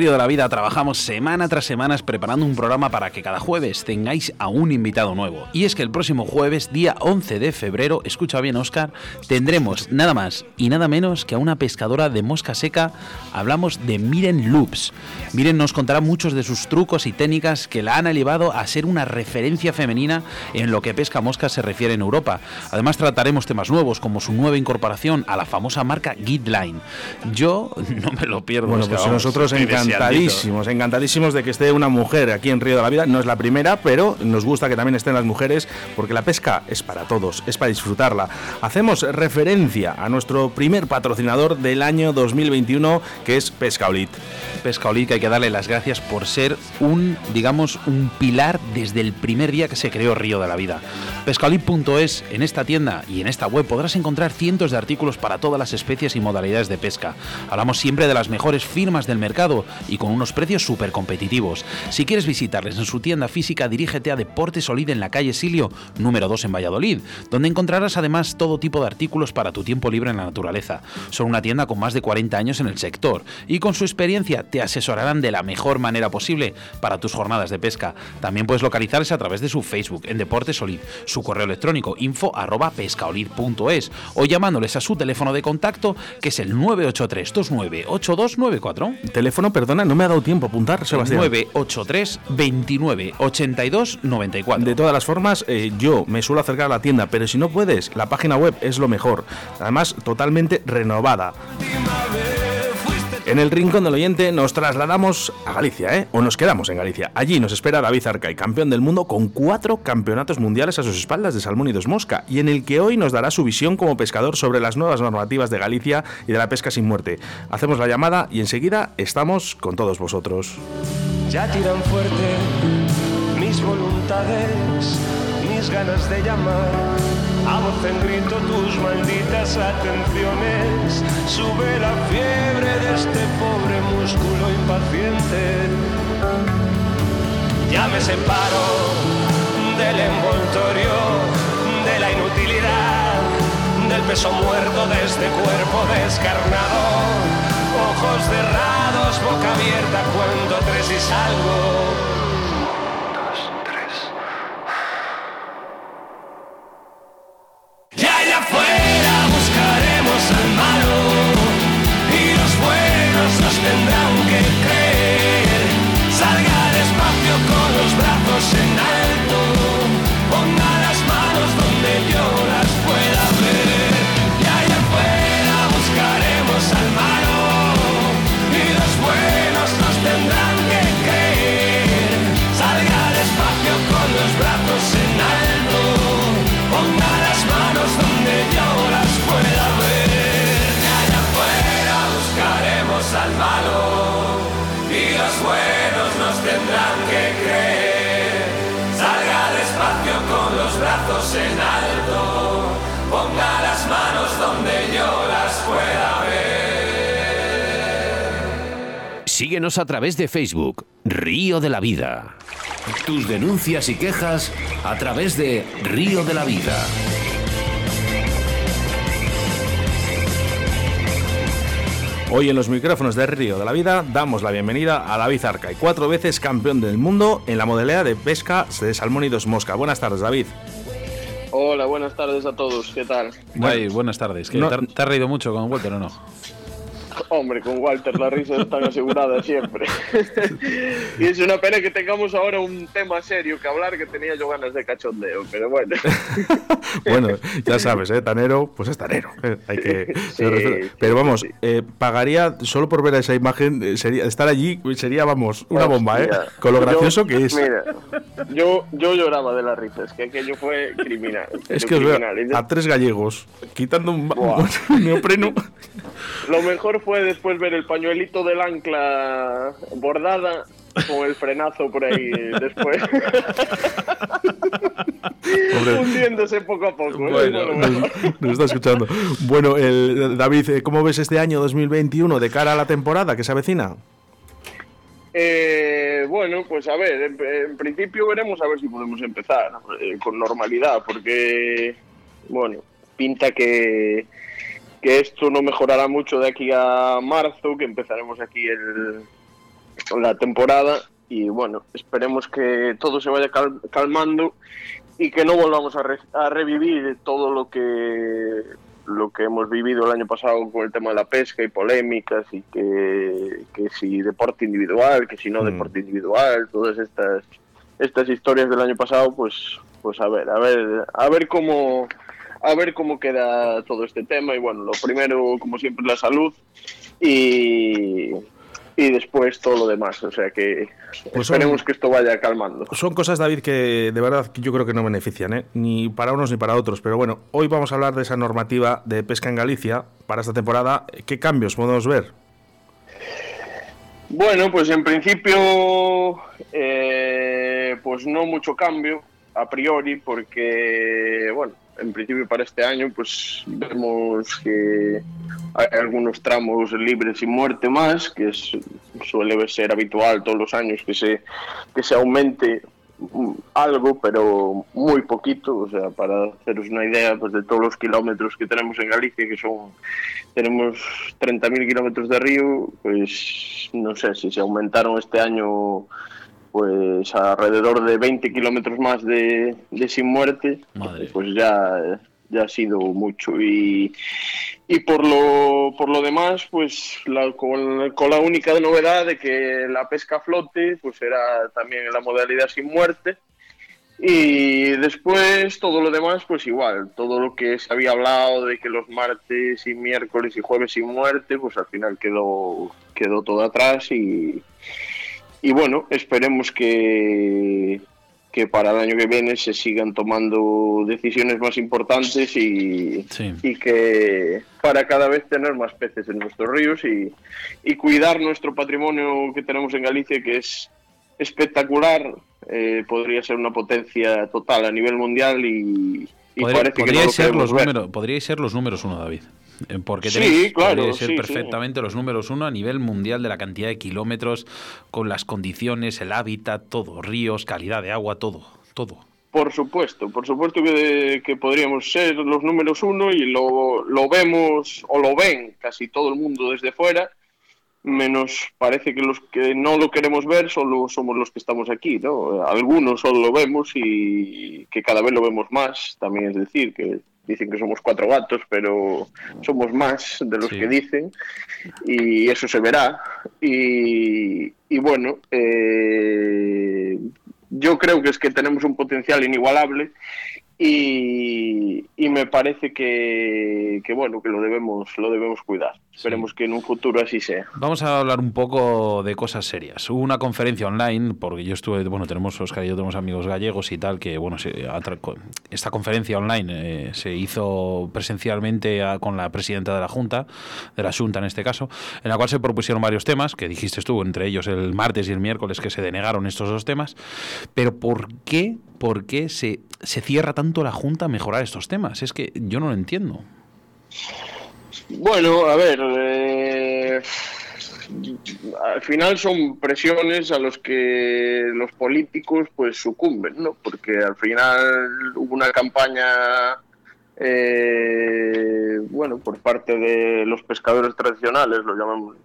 Río de la Vida trabajamos semana tras semana preparando un programa para que cada jueves tengáis a un invitado nuevo. Y es que el próximo jueves, día 11 de febrero, escucha bien Oscar, tendremos nada más y nada menos que a una pescadora de mosca seca. Hablamos de Miren Loops. Miren nos contará muchos de sus trucos y técnicas que la han elevado a ser una referencia femenina en lo que pesca mosca se refiere en Europa. Además trataremos temas nuevos como su nueva incorporación a la famosa marca Guideline. Yo [LAUGHS] no me lo pierdo. Bueno, pues nosotros encantadísimos, encantadísimos de que esté una mujer aquí en Río de la Vida. No es la primera, pero nos gusta que también estén las mujeres porque la pesca es para todos, es para disfrutarla. Hacemos referencia a nuestro primer patrocinador del año 2021 que es Pescaolit. Pescaolit que hay que darle las gracias por ser un, digamos, un pilar desde el primer día que se creó Río de la Vida. Pescaolit.es en esta tienda y en esta web podrás encontrar cientos de artículos para todas las especies y modalidades de pesca. Hablamos siempre de las mejores firmas del mercado y con unos precios súper competitivos. Si quieres visitarles en su tienda física, dirígete a Deportes Solid en la calle Silio, número 2 en Valladolid, donde encontrarás además todo tipo de artículos para tu tiempo libre en la naturaleza. Son una tienda con más de 40 años en el sector y con su experiencia te asesorarán de la mejor manera posible para tus jornadas de pesca. También puedes localizarles a través de su Facebook en Deportes Solid, su correo electrónico info arroba pescaolid.es o llamándoles a su teléfono de contacto que es el 983 29 8294. Teléfono, perdona, no me ha dado tiempo a apuntar, Sebastián. 983 29 82 94. De todas las formas, eh, yo me suelo acercar a la tienda, pero si no puedes, la página web es lo mejor. Además, totalmente renovada. En el rincón del oyente nos trasladamos a Galicia, ¿eh? O nos quedamos en Galicia. Allí nos espera David Arcay, campeón del mundo con cuatro campeonatos mundiales a sus espaldas de salmón y dos mosca, y en el que hoy nos dará su visión como pescador sobre las nuevas normativas de Galicia y de la pesca sin muerte. Hacemos la llamada y enseguida estamos con todos vosotros. Ya tiran fuerte mis voluntades, mis ganas de llamar a voz en grito tus malditas atenciones. Sube la fiebre de este pobre músculo impaciente. Ya me separo del envoltorio, de la inutilidad, del peso muerto de este cuerpo descarnado. Ojos cerrados, boca abierta, cuento tres y salgo. En a través de Facebook, Río de la Vida. Tus denuncias y quejas a través de Río de la Vida. Hoy en los micrófonos de Río de la Vida damos la bienvenida a David Arcay, cuatro veces campeón del mundo en la modalidad de pesca de salmón y dos mosca. Buenas tardes, David. Hola, buenas tardes a todos, ¿qué tal? buenas tardes. ¿Te, has reído mucho con Walter o no? Hombre, con Walter las risas están aseguradas siempre. y es una pena que tengamos ahora un tema serio que hablar que tenía yo ganas de cachondeo, pero bueno. [LAUGHS] bueno, ya sabes, ¿eh? Tanero, pues es tanero. Hay que pero vamos, eh, pagaría solo por ver esa imagen, eh, sería estar allí sería, vamos, una bomba, ¿eh? Con lo gracioso que es. Mira, yo, yo lloraba de las risas, que aquello fue criminal. [LAUGHS] Es que a tres gallegos quitando un, [LAUGHS] un neopreno. Lo mejor fue después ver el pañuelito del ancla bordada con el frenazo por ahí después. Hundiéndose poco a poco. ¿eh? Bueno, nos, está escuchando. Bueno, el, David, eh, ¿cómo ves este año 2021 de cara a la temporada que se avecina? Eh, bueno, pues a ver, en, principio veremos a ver si podemos empezar con normalidad, porque, bueno, pinta que, que esto no mejorará mucho de aquí a marzo, que empezaremos aquí el, la temporada y bueno, esperemos que todo se vaya calmando y que no volvamos a, revivir todo lo que lo que hemos vivido el año pasado con el tema de la pesca y polémicas y que, si deporte individual, que si no mm. deporte individual, todas estas estas historias del año pasado, pues pues a ver, a ver, a ver cómo a ver cómo queda todo este tema y bueno, lo primero como siempre la salud y y después todo lo demás. O sea que pues esperemos que esto vaya calmando. Son cosas, David, que de verdad yo creo que no benefician, ¿eh? ni para unos ni para otros. Pero bueno, hoy vamos a hablar de esa normativa de pesca en Galicia para esta temporada. ¿Qué cambios podemos ver? Bueno, pues en principio, eh, pues no mucho cambio a priori, porque, bueno, en principio para este año, pues vemos que hay algunos tramos libres y muerte más, que suele ser habitual todos los años que se, que se aumente algo, pero muy poquito, o sea, para haceros una idea pues, de todos los kilómetros que tenemos en Galicia, que son, tenemos 30.000 kilómetros de río, pues no sé si se aumentaron este año pues alrededor de 20 kilómetros más de, sin muerte, pues ya, ya ha sido mucho. Y, y por, lo, por lo demás, pues con, con, la única novedad de que la pesca flote, pues era también la modalidad sin muerte. Y después todo lo demás, pues igual, todo lo que se había hablado de que los martes y miércoles y jueves sin muerte, pues al final quedó, quedó todo atrás y, y bueno, esperemos que, que para el año que viene se sigan tomando decisiones más importantes y, y que para cada vez tener más peces en nuestros ríos y, y, cuidar nuestro patrimonio que tenemos en Galicia, que es espectacular, eh, podría ser una potencia total a nivel mundial y, parece que no ser los números, podríais ser los números uno, David. Eh, porque sí, claro, ser perfectamente los números uno a nivel mundial de la cantidad de kilómetros, con las condiciones, el hábitat, todo, ríos, calidad de agua, todo, todo. Por supuesto, por supuesto que, que podríamos ser los números uno y lo, lo vemos o lo ven casi todo el mundo desde fuera menos parece que los que no lo queremos ver solo somos los que estamos aquí, ¿no? Algunos solo lo vemos y que cada vez lo vemos más, también es decir, que dicen que somos cuatro gatos, pero somos más de los que dicen y eso se verá. Y, bueno, eh, yo creo que es que tenemos un potencial inigualable y, me parece que, bueno que lo debemos lo debemos cuidar. Esperemos que en un futuro así sea. Vamos a hablar un poco de cosas serias. Hubo una conferencia online porque yo estuve bueno tenemos Oscar y yo tenemos amigos gallegos y tal que bueno esta conferencia online eh, se hizo presencialmente con la presidenta de la junta de la junta en este caso en la cual se propusieron varios temas que dijiste tú entre ellos el martes y el miércoles que se denegaron estos dos temas. Pero por qué por qué se, se cierra tanto la Junta a mejorar estos temas. Es que yo no lo entiendo. Bueno, a ver, eh, al final son presiones a los que los políticos pues sucumben, ¿no? Porque al final hubo una campaña, eh, bueno, por parte de los pescadores tradicionales, lo llamamos,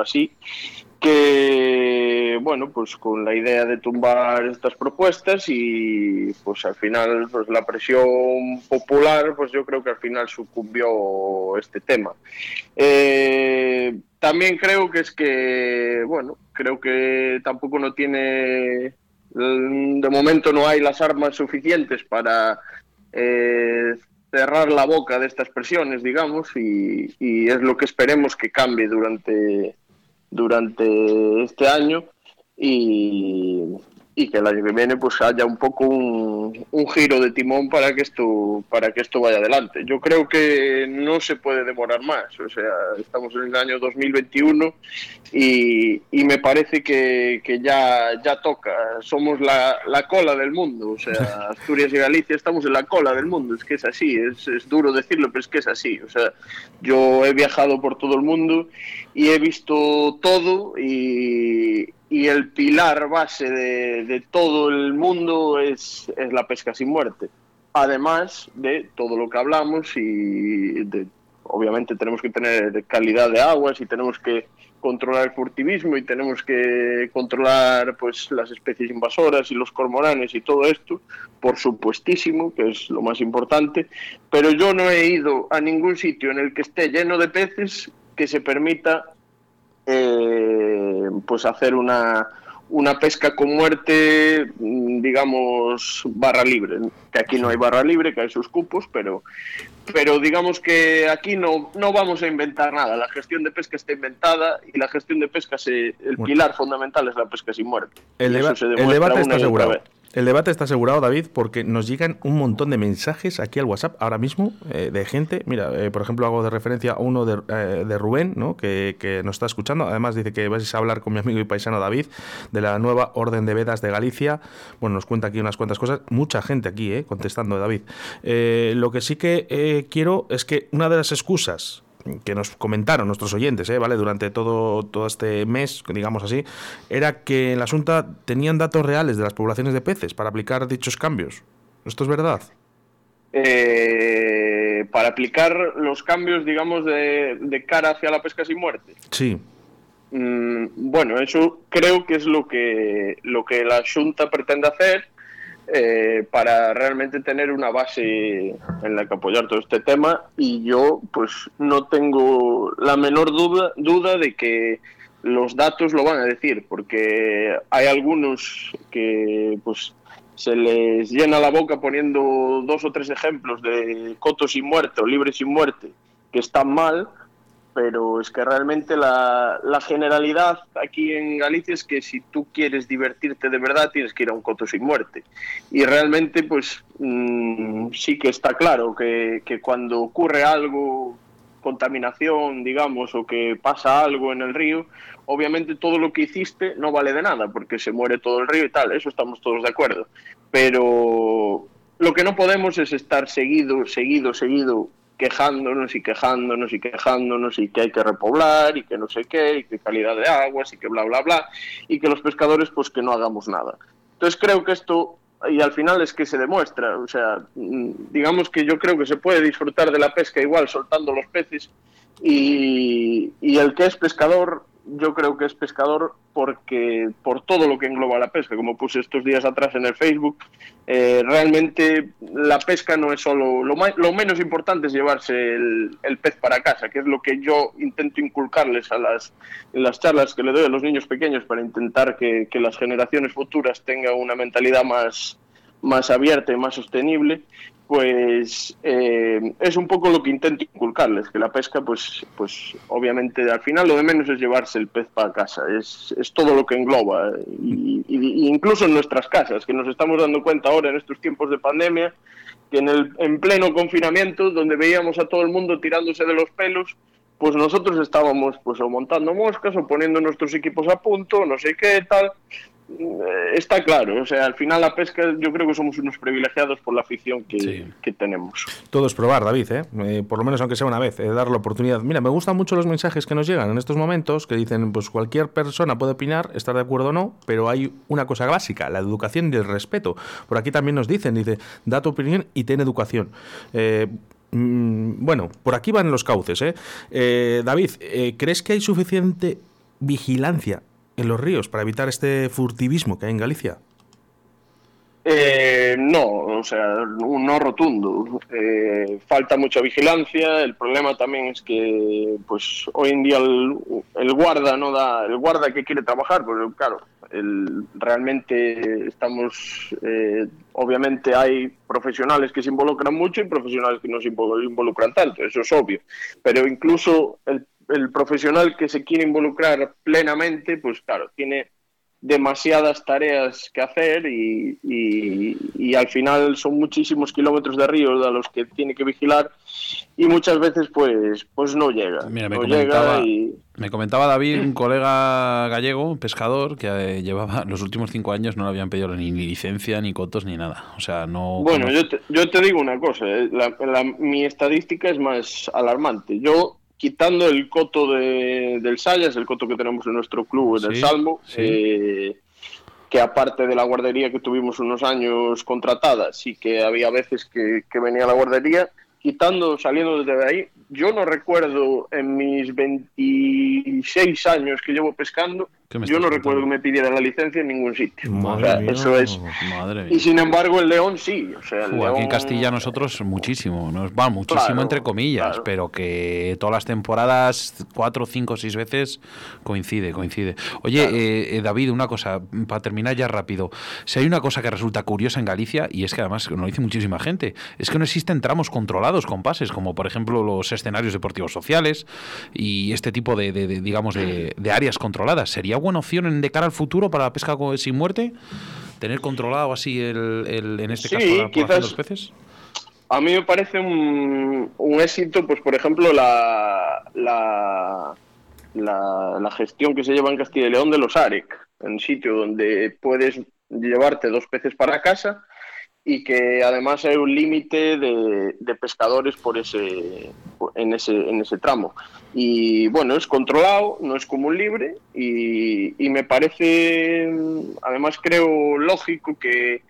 así, que bueno pues con la idea de tumbar estas propuestas y pues al final pues la presión popular pues yo creo que al final sucumbió este tema. Eh, también creo que es que bueno creo que tampoco no tiene de momento no hay las armas suficientes para eh, cerrar la boca de estas presiones digamos y, y es lo que esperemos que cambie durante durante este año y, y que el año que viene pues haya un poco un, un, giro de timón para que esto para que esto vaya adelante. Yo creo que no se puede demorar más, o sea, estamos en el año 2021 y, y me parece que, que, ya, ya toca, somos la, la, cola del mundo, o sea, [LAUGHS] Asturias y Galicia estamos en la cola del mundo, es que es así, es, es duro decirlo, pero es que es así, o sea, yo he viajado por todo el mundo y he visto todo y, y el pilar base de, todo el mundo es, la pesca sin muerte. Además de todo lo que hablamos y de obviamente tenemos que tener calidad de aguas y tenemos que controlar el furtivismo y tenemos que controlar pues las especies invasoras y los cormoranes y todo esto, por supuestísimo, que es lo más importante, pero yo no he ido a ningún sitio en el que esté lleno de peces que se permita eh, pues hacer una, una pesca con muerte, mm, digamos, barra libre. Que aquí no hay barra libre, que hay sus cupos, pero, pero digamos que aquí no, no vamos a inventar nada. La gestión de pesca está inventada y la gestión de pesca, se, el pilar fundamental es la pesca sin muerte. El, el debate está asegurado. El debate está asegurado, David, porque nos llegan un montón de mensajes aquí al WhatsApp ahora mismo eh, de gente. Mira, eh, por ejemplo, hago de referencia a uno de, eh, de Rubén, ¿no? que, que, nos está escuchando. Además, dice que vais a hablar con mi amigo y paisano David de la nueva Orden de Vedas de Galicia. Bueno, nos cuenta aquí unas cuantas cosas. Mucha gente aquí contestando, David. lo que sí que quiero es que una de las excusas que nos comentaron nuestros oyentes, ¿eh? ¿vale? Durante todo, todo este mes, digamos así, era que en la Asunta tenían datos reales de las poblaciones de peces para aplicar dichos cambios. ¿Esto es verdad? Eh, para aplicar los cambios, digamos, de, cara hacia la pesca sin muerte. Sí. Mm, bueno, eso creo que es lo que, lo que la Junta pretende hacer eh, para realmente tener una base en la que apoyar todo este tema. Y yo pues no tengo la menor duda, duda de que los datos lo van a decir porque hay algunos que pues se les llena la boca poniendo dos o tres ejemplos de cotos sin muerte o libres sin muerte que están mal pero es que realmente la, generalidad aquí en Galicia es que si tú quieres divertirte de verdad tienes que ir a un coto sin muerte. Y realmente pues mm, sí que está claro que, que, cuando ocurre algo, contaminación, digamos, o que pasa algo en el río, obviamente todo lo que hiciste no vale de nada porque se muere todo el río y tal, eso estamos todos de acuerdo. Pero lo que no podemos es estar seguido, seguido, seguido quejándonos y quejándonos y quejándonos y que hay que repoblar y que no sé qué y que calidad de aguas y que bla bla bla y que los pescadores pues que no hagamos nada. Entonces creo que esto y al final es que se demuestra, o sea, mm, digamos que yo creo que se puede disfrutar de la pesca igual soltando los peces y, y el que es pescador yo creo que es pescador porque por todo lo que engloba la pesca, como puse estos días atrás en el Facebook, eh, realmente la pesca no es solo, lo, lo menos importante es llevarse el, el, pez para casa, que es lo que yo intento inculcarles a las, en las charlas que le doy a los niños pequeños para intentar que, que las generaciones futuras tengan una mentalidad más, más abierta y más sostenible pues eh, es un poco lo que intento inculcarles, que la pesca, pues, pues obviamente al final lo de menos es llevarse el pez para casa, es, es todo lo que engloba, y, incluso en nuestras casas, que nos estamos dando cuenta ahora en estos tiempos de pandemia, que en, el, en pleno confinamiento, donde veíamos a todo el mundo tirándose de los pelos, pues nosotros estábamos pues o montando moscas o poniendo nuestros equipos a punto, no sé qué tal, está claro, o sea, al final la pesca yo creo que somos unos privilegiados por la afición que, tenemos. Todo es probar, David, ¿eh? ¿eh? por lo menos aunque sea una vez, eh, dar la oportunidad. Mira, me gustan mucho los mensajes que nos llegan en estos momentos, que dicen, pues cualquier persona puede opinar, estar de acuerdo o no, pero hay una cosa básica, la educación y el respeto. Por aquí también nos dicen, dice, da tu opinión y ten educación. Mm, bueno, por aquí van los cauces. ¿eh? David, ¿crees que hay suficiente vigilancia en los ríos para evitar este furtivismo que hay en Galicia? Eh, no, o sea, un no rotundo. Eh, falta mucha vigilancia. El problema también es que, pues, hoy en día el, guarda no da, el guarda que quiere trabajar, porque claro, el, realmente estamos, eh, obviamente hay profesionales que se involucran mucho y profesionales que no se involucran tanto, eso es obvio. Pero incluso el el profesional que se quiere involucrar plenamente, pues claro, tiene demasiadas tareas que hacer y, y, al final son muchísimos kilómetros de río a los que tiene que vigilar y muchas veces pues pues no llega. Mira, me, comentaba, me comentaba David, un colega gallego, pescador, que eh, llevaba los últimos cinco años no le habían pedido ni licencia, ni cotos, ni nada. O sea, no... Bueno, yo te, yo te digo una cosa, eh, mi estadística es más alarmante. Yo quitando el coto de, del Sayas, el coto que tenemos en nuestro club en el Salmo, eh, que aparte de la guardería que tuvimos unos años contratada, sí que había veces que, venía la guardería, quitando, saliendo desde ahí, yo no recuerdo en mis 26 años que llevo pescando, yo no recuerdo que me pidiera la licencia en ningún sitio. Madre eso es. Y sin embargo, el León sí. O sea, Aquí en Castilla nosotros muchísimo, nos va muchísimo entre comillas, pero que todas las temporadas, cuatro, cinco, seis veces, coincide, coincide. Oye, eh, eh, David, una cosa, para terminar ya rápido. Si hay una cosa que resulta curiosa en Galicia, y es que además lo dice muchísima gente, es que no existen tramos controlados con pases, como por ejemplo los escenarios deportivos sociales y este tipo de, digamos, de, de áreas controladas. ¿Sería buena opción de cara al futuro para la pesca sin muerte? ¿Tener controlado así el, en este caso la de los peces? A mí me parece un, un éxito, pues por ejemplo, la, la, la, gestión que se lleva en Castilla y León de los AREC, en sitio donde puedes llevarte dos peces para casa y que además hay un límite de, pescadores por ese, en, ese, en ese tramo. Y bueno, es controlado, no es como un libre y, me parece, además creo lógico que,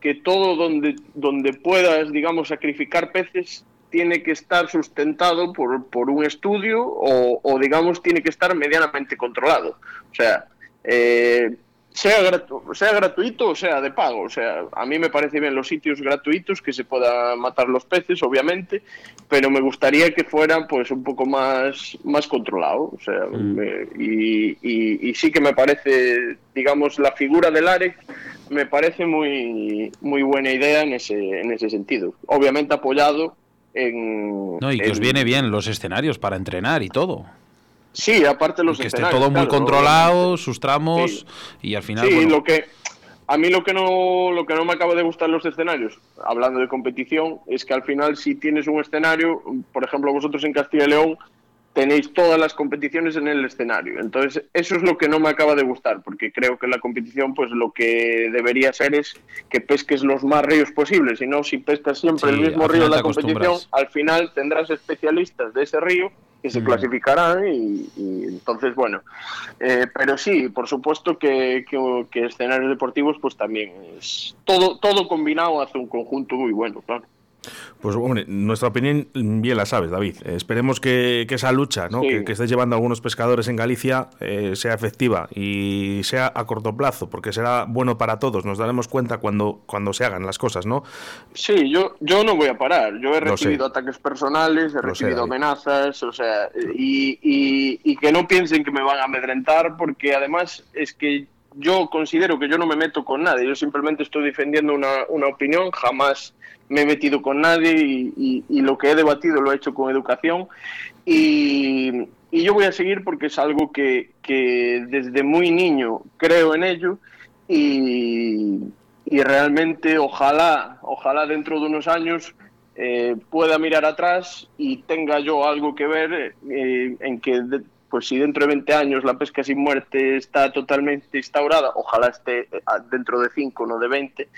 que todo donde, donde puedas, digamos, sacrificar peces tiene que estar sustentado por, por un estudio o, digamos, tiene que estar medianamente controlado. O sea, eh, sea, sea gratuito o sea de pago. O sea, a mí me parece bien los sitios gratuitos, que se puedan matar los peces, obviamente, pero me gustaría que fueran pues un poco más, más controlado. O sea, mm. y, y, sí que me parece, digamos, la figura del AREC me parece muy, muy buena idea en ese, en ese sentido. Obviamente apoyado en... No, y que os viene bien los escenarios para entrenar y todo. Sí, aparte los que esté todo muy controlado, sus tramos y al final. Sí, lo que a mí lo que no lo que no me acaba de gustar los escenarios, hablando de competición, es que al final si tienes un escenario, por ejemplo vosotros en Castilla y León tenéis todas las competiciones en el escenario. Entonces, eso es lo que no me acaba de gustar, porque creo que la competición, pues lo que debería ser es que pesques los más ríos posibles, y no si pescas siempre el mismo río en la competición, al final tendrás especialistas de ese río que se mm. clasificarán y, entonces, bueno, eh, pero sí, por supuesto que, que, escenarios deportivos, pues también es todo, todo combinado hace un conjunto muy bueno, claro. Pues hombre, nuestra opinión bien la sabes, David. Esperemos que, esa lucha ¿no? que, estés llevando algunos pescadores en Galicia eh, sea efectiva y sea a corto plazo, porque será bueno para todos. Nos daremos cuenta cuando, cuando se hagan las cosas, ¿no? Sí, yo, yo no voy a parar. Yo he recibido ataques personales, he recibido amenazas, o sea, y, y que no piensen que me van a amedrentar, porque además es que yo considero que yo no me meto con nadie, yo simplemente estoy defendiendo una, una opinión, jamás me he metido con nadie y, lo que he debatido lo he hecho con educación y, y yo voy a seguir porque es algo que, que, desde muy niño creo en ello y, y realmente ojalá, ojalá dentro de unos años eh, pueda mirar atrás y tenga yo algo que ver eh, en que pues si dentro de 20 años la pesca sin muerte está totalmente instaurada, ojalá esté eh, dentro de 5, no de 20,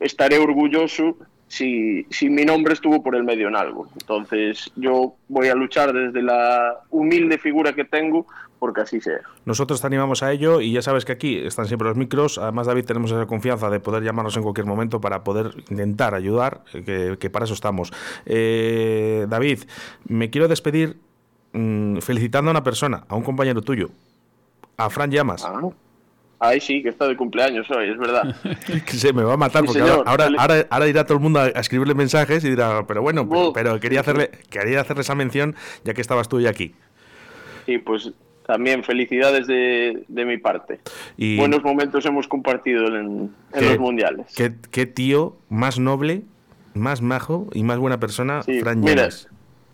estaré orgulloso si, si mi nombre estuvo por el medio en algo. Entonces yo voy a luchar desde la humilde figura que tengo porque así sea. Nosotros te animamos a ello y ya sabes que aquí están siempre los micros. Además, David, tenemos esa confianza de poder llamarnos en cualquier momento para poder intentar ayudar, que, que para eso estamos. Eh, David, me quiero despedir Mm, felicitando a una persona, a un compañero tuyo, a Fran Llamas. Ah, Ay, sí, que está de cumpleaños hoy, es verdad. [LAUGHS] se me va a matar porque ahora, ahora, irá todo el mundo a escribirle mensajes y dirá, pero bueno, pero, quería, hacerle, quería hacerle esa mención ya que estabas tú hoy aquí. Sí, pues también felicidades de, mi parte. Y Buenos momentos hemos compartido en, los mundiales. Qué, tío más noble, más majo y más buena persona, Fran Llamas.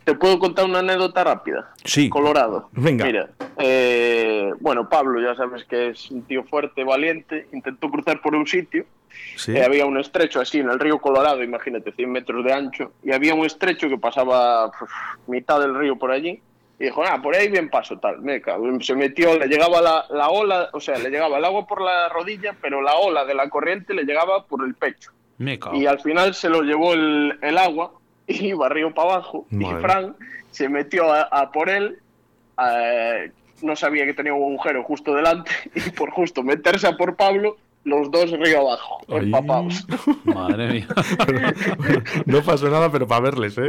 Te puedo contar una anécdota rápida. Sí. Colorado. Venga. Mira, eh, bueno, Pablo, ya sabes que es un tío fuerte, valiente. Intentó cruzar por un sitio. Sí. Eh, había un estrecho así en el río Colorado, imagínate, 100 metros de ancho. Y había un estrecho que pasaba mitad del río por allí. Y dijo, ah, por ahí bien paso, tal. Me Se metió, le llegaba la, la, ola, o sea, le llegaba el agua por la rodilla, pero la ola de la corriente le llegaba por el pecho. Me y al final se lo llevó el, el agua y barrió para abajo. Y Fran se metió a, por él. no sabía que tenía un agujero justo delante [LAUGHS] y por justo meterse a por Pablo los dos río abajo, empapados. [LAUGHS] Madre mía. [LAUGHS] no pasó nada, pero para verles, ¿eh?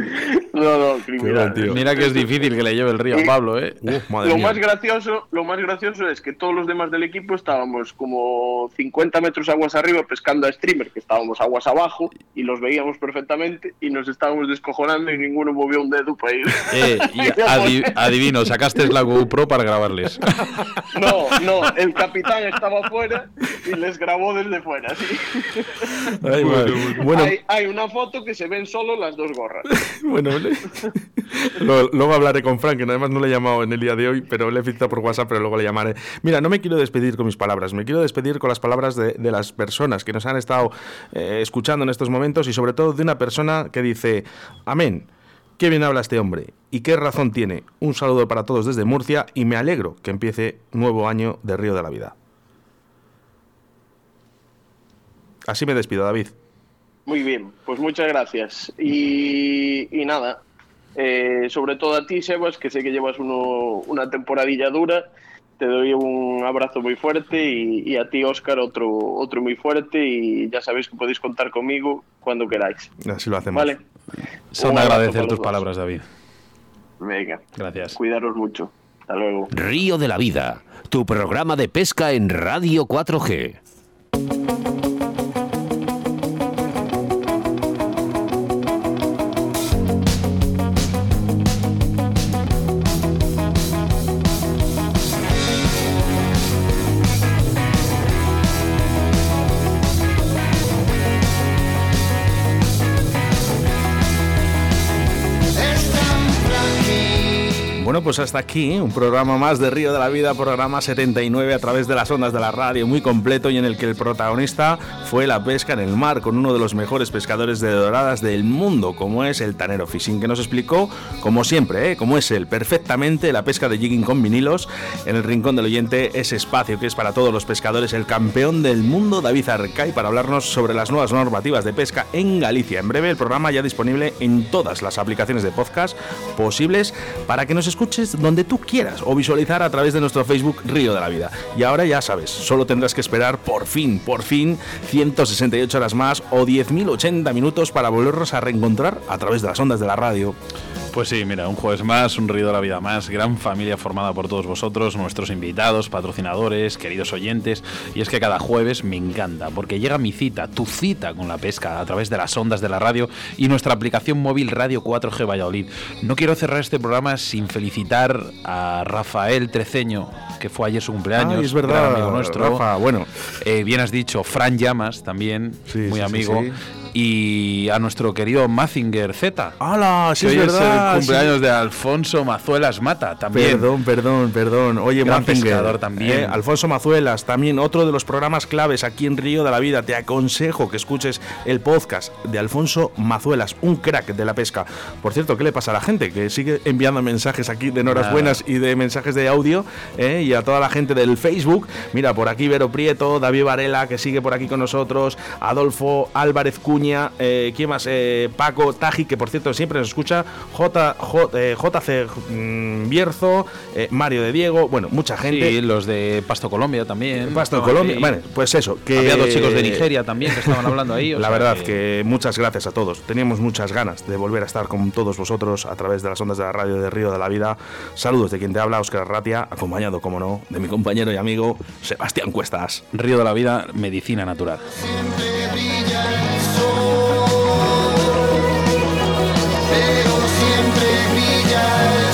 No, no, criminal. Mira que es difícil que le lleve el río a Pablo, ¿eh? lo más gracioso, lo más gracioso es que todos los demás del equipo estábamos como 50 metros aguas arriba pescando a streamer, que estábamos aguas abajo y los veíamos perfectamente y nos estábamos descojonando y ninguno movió un dedo para ir. Eh, [LAUGHS] adivino, sacaste la GoPro para grabarles. No, no, el capitán estaba afuera y les grabó desde fuera, ¿sí? bueno, hay, una foto que se ven solo las dos gorras. [LAUGHS] bueno, [LAUGHS] luego, hablaré con Frank, que además no le he llamado en el día de hoy, pero le he citado por WhatsApp, pero luego le llamaré. Mira, no me quiero despedir con mis palabras, me quiero despedir con las palabras de, las personas que nos han estado eh, escuchando en estos momentos y sobre todo de una persona que dice, amén. Qué bien habla este hombre y qué razón tiene. Un saludo para todos desde Murcia y me alegro que empiece nuevo año de Río de la Vida. Así me despido, David. Muy bien, pues muchas gracias. Y, nada, eh, sobre todo a ti, Sebas, que sé que llevas una temporadilla dura. Te doy un abrazo muy fuerte y, a ti, Oscar, otro, otro muy fuerte. Y ya sabéis que podéis contar conmigo cuando queráis. Así lo hacemos. Vale. Son agradecer tus palabras, David. Venga. Gracias. Cuidaros mucho. Hasta luego. Río de la Vida, tu programa de pesca en Radio 4G. Pues hasta aquí un programa más de Río de la Vida, programa 79 a través de las ondas de la radio, muy completo y en el que el protagonista fue la pesca en el mar con uno de los mejores pescadores de doradas del mundo, como es el Tanero Fishing, que nos explicó, como siempre, ¿eh? como es él, perfectamente la pesca de jigging con vinilos en el rincón del oyente, ese espacio que es para todos los pescadores, el campeón del mundo David Arcay, para hablarnos sobre las nuevas normativas de pesca en Galicia. En breve el programa ya disponible en todas las aplicaciones de podcast posibles para que nos escuchen donde tú quieras o visualizar a través de nuestro Facebook Río de la Vida. Y ahora ya sabes, solo tendrás que esperar por fin, por fin, 168 horas más o 10.080 minutos para volvernos a reencontrar a través de las ondas de la radio. Pues sí, mira, un jueves más, un río de la vida más, gran familia formada por todos vosotros, nuestros invitados, patrocinadores, queridos oyentes. Y es que cada jueves me encanta, porque llega mi cita, tu cita con la pesca a través de las ondas de la radio y nuestra aplicación móvil Radio 4G Valladolid. No quiero cerrar este programa sin felicitar a Rafael Treceño, que fue ayer su cumpleaños. es verdad, amigo nuestro. Rafa, bueno. Eh, bien has dicho, Fran Llamas también, muy amigo y a nuestro querido Mazinger Z. ¡Hala! Sí, es verdad. el cumpleaños de Alfonso Mazuelas Mata también. Perdón, perdón, perdón. Oye, Gran Mazinger. también. Eh, Alfonso Mazuelas, también otro de los programas claves aquí en Río de la Vida. Te aconsejo que escuches el podcast de Alfonso Mazuelas, un crack de la pesca. Por cierto, ¿qué le pasa a la gente? Que sigue enviando mensajes aquí de Noras Buenas y de mensajes de audio. Eh, y a toda la gente del Facebook. Mira, por aquí Vero Prieto, David Varela, que sigue por aquí con nosotros, Adolfo Álvarez Cuña eh, ¿quién más? Eh, Paco Taji, que por cierto siempre nos escucha, J, JC eh, mm, Bierzo, Mario de Diego, bueno, mucha gente. Y los de Pasto Colombia también. Pasto Colombia, bueno, pues eso. Que, Había dos chicos de Nigeria también que estaban hablando ahí. la verdad que... muchas gracias a todos. Teníamos muchas ganas de volver a estar con todos vosotros a través de las ondas de la radio de Río de la Vida. Saludos de quien te habla, Oscar Ratia, acompañado, como no, de mi compañero y amigo Sebastián Cuestas. Río de la Vida, medicina natural. Siempre night.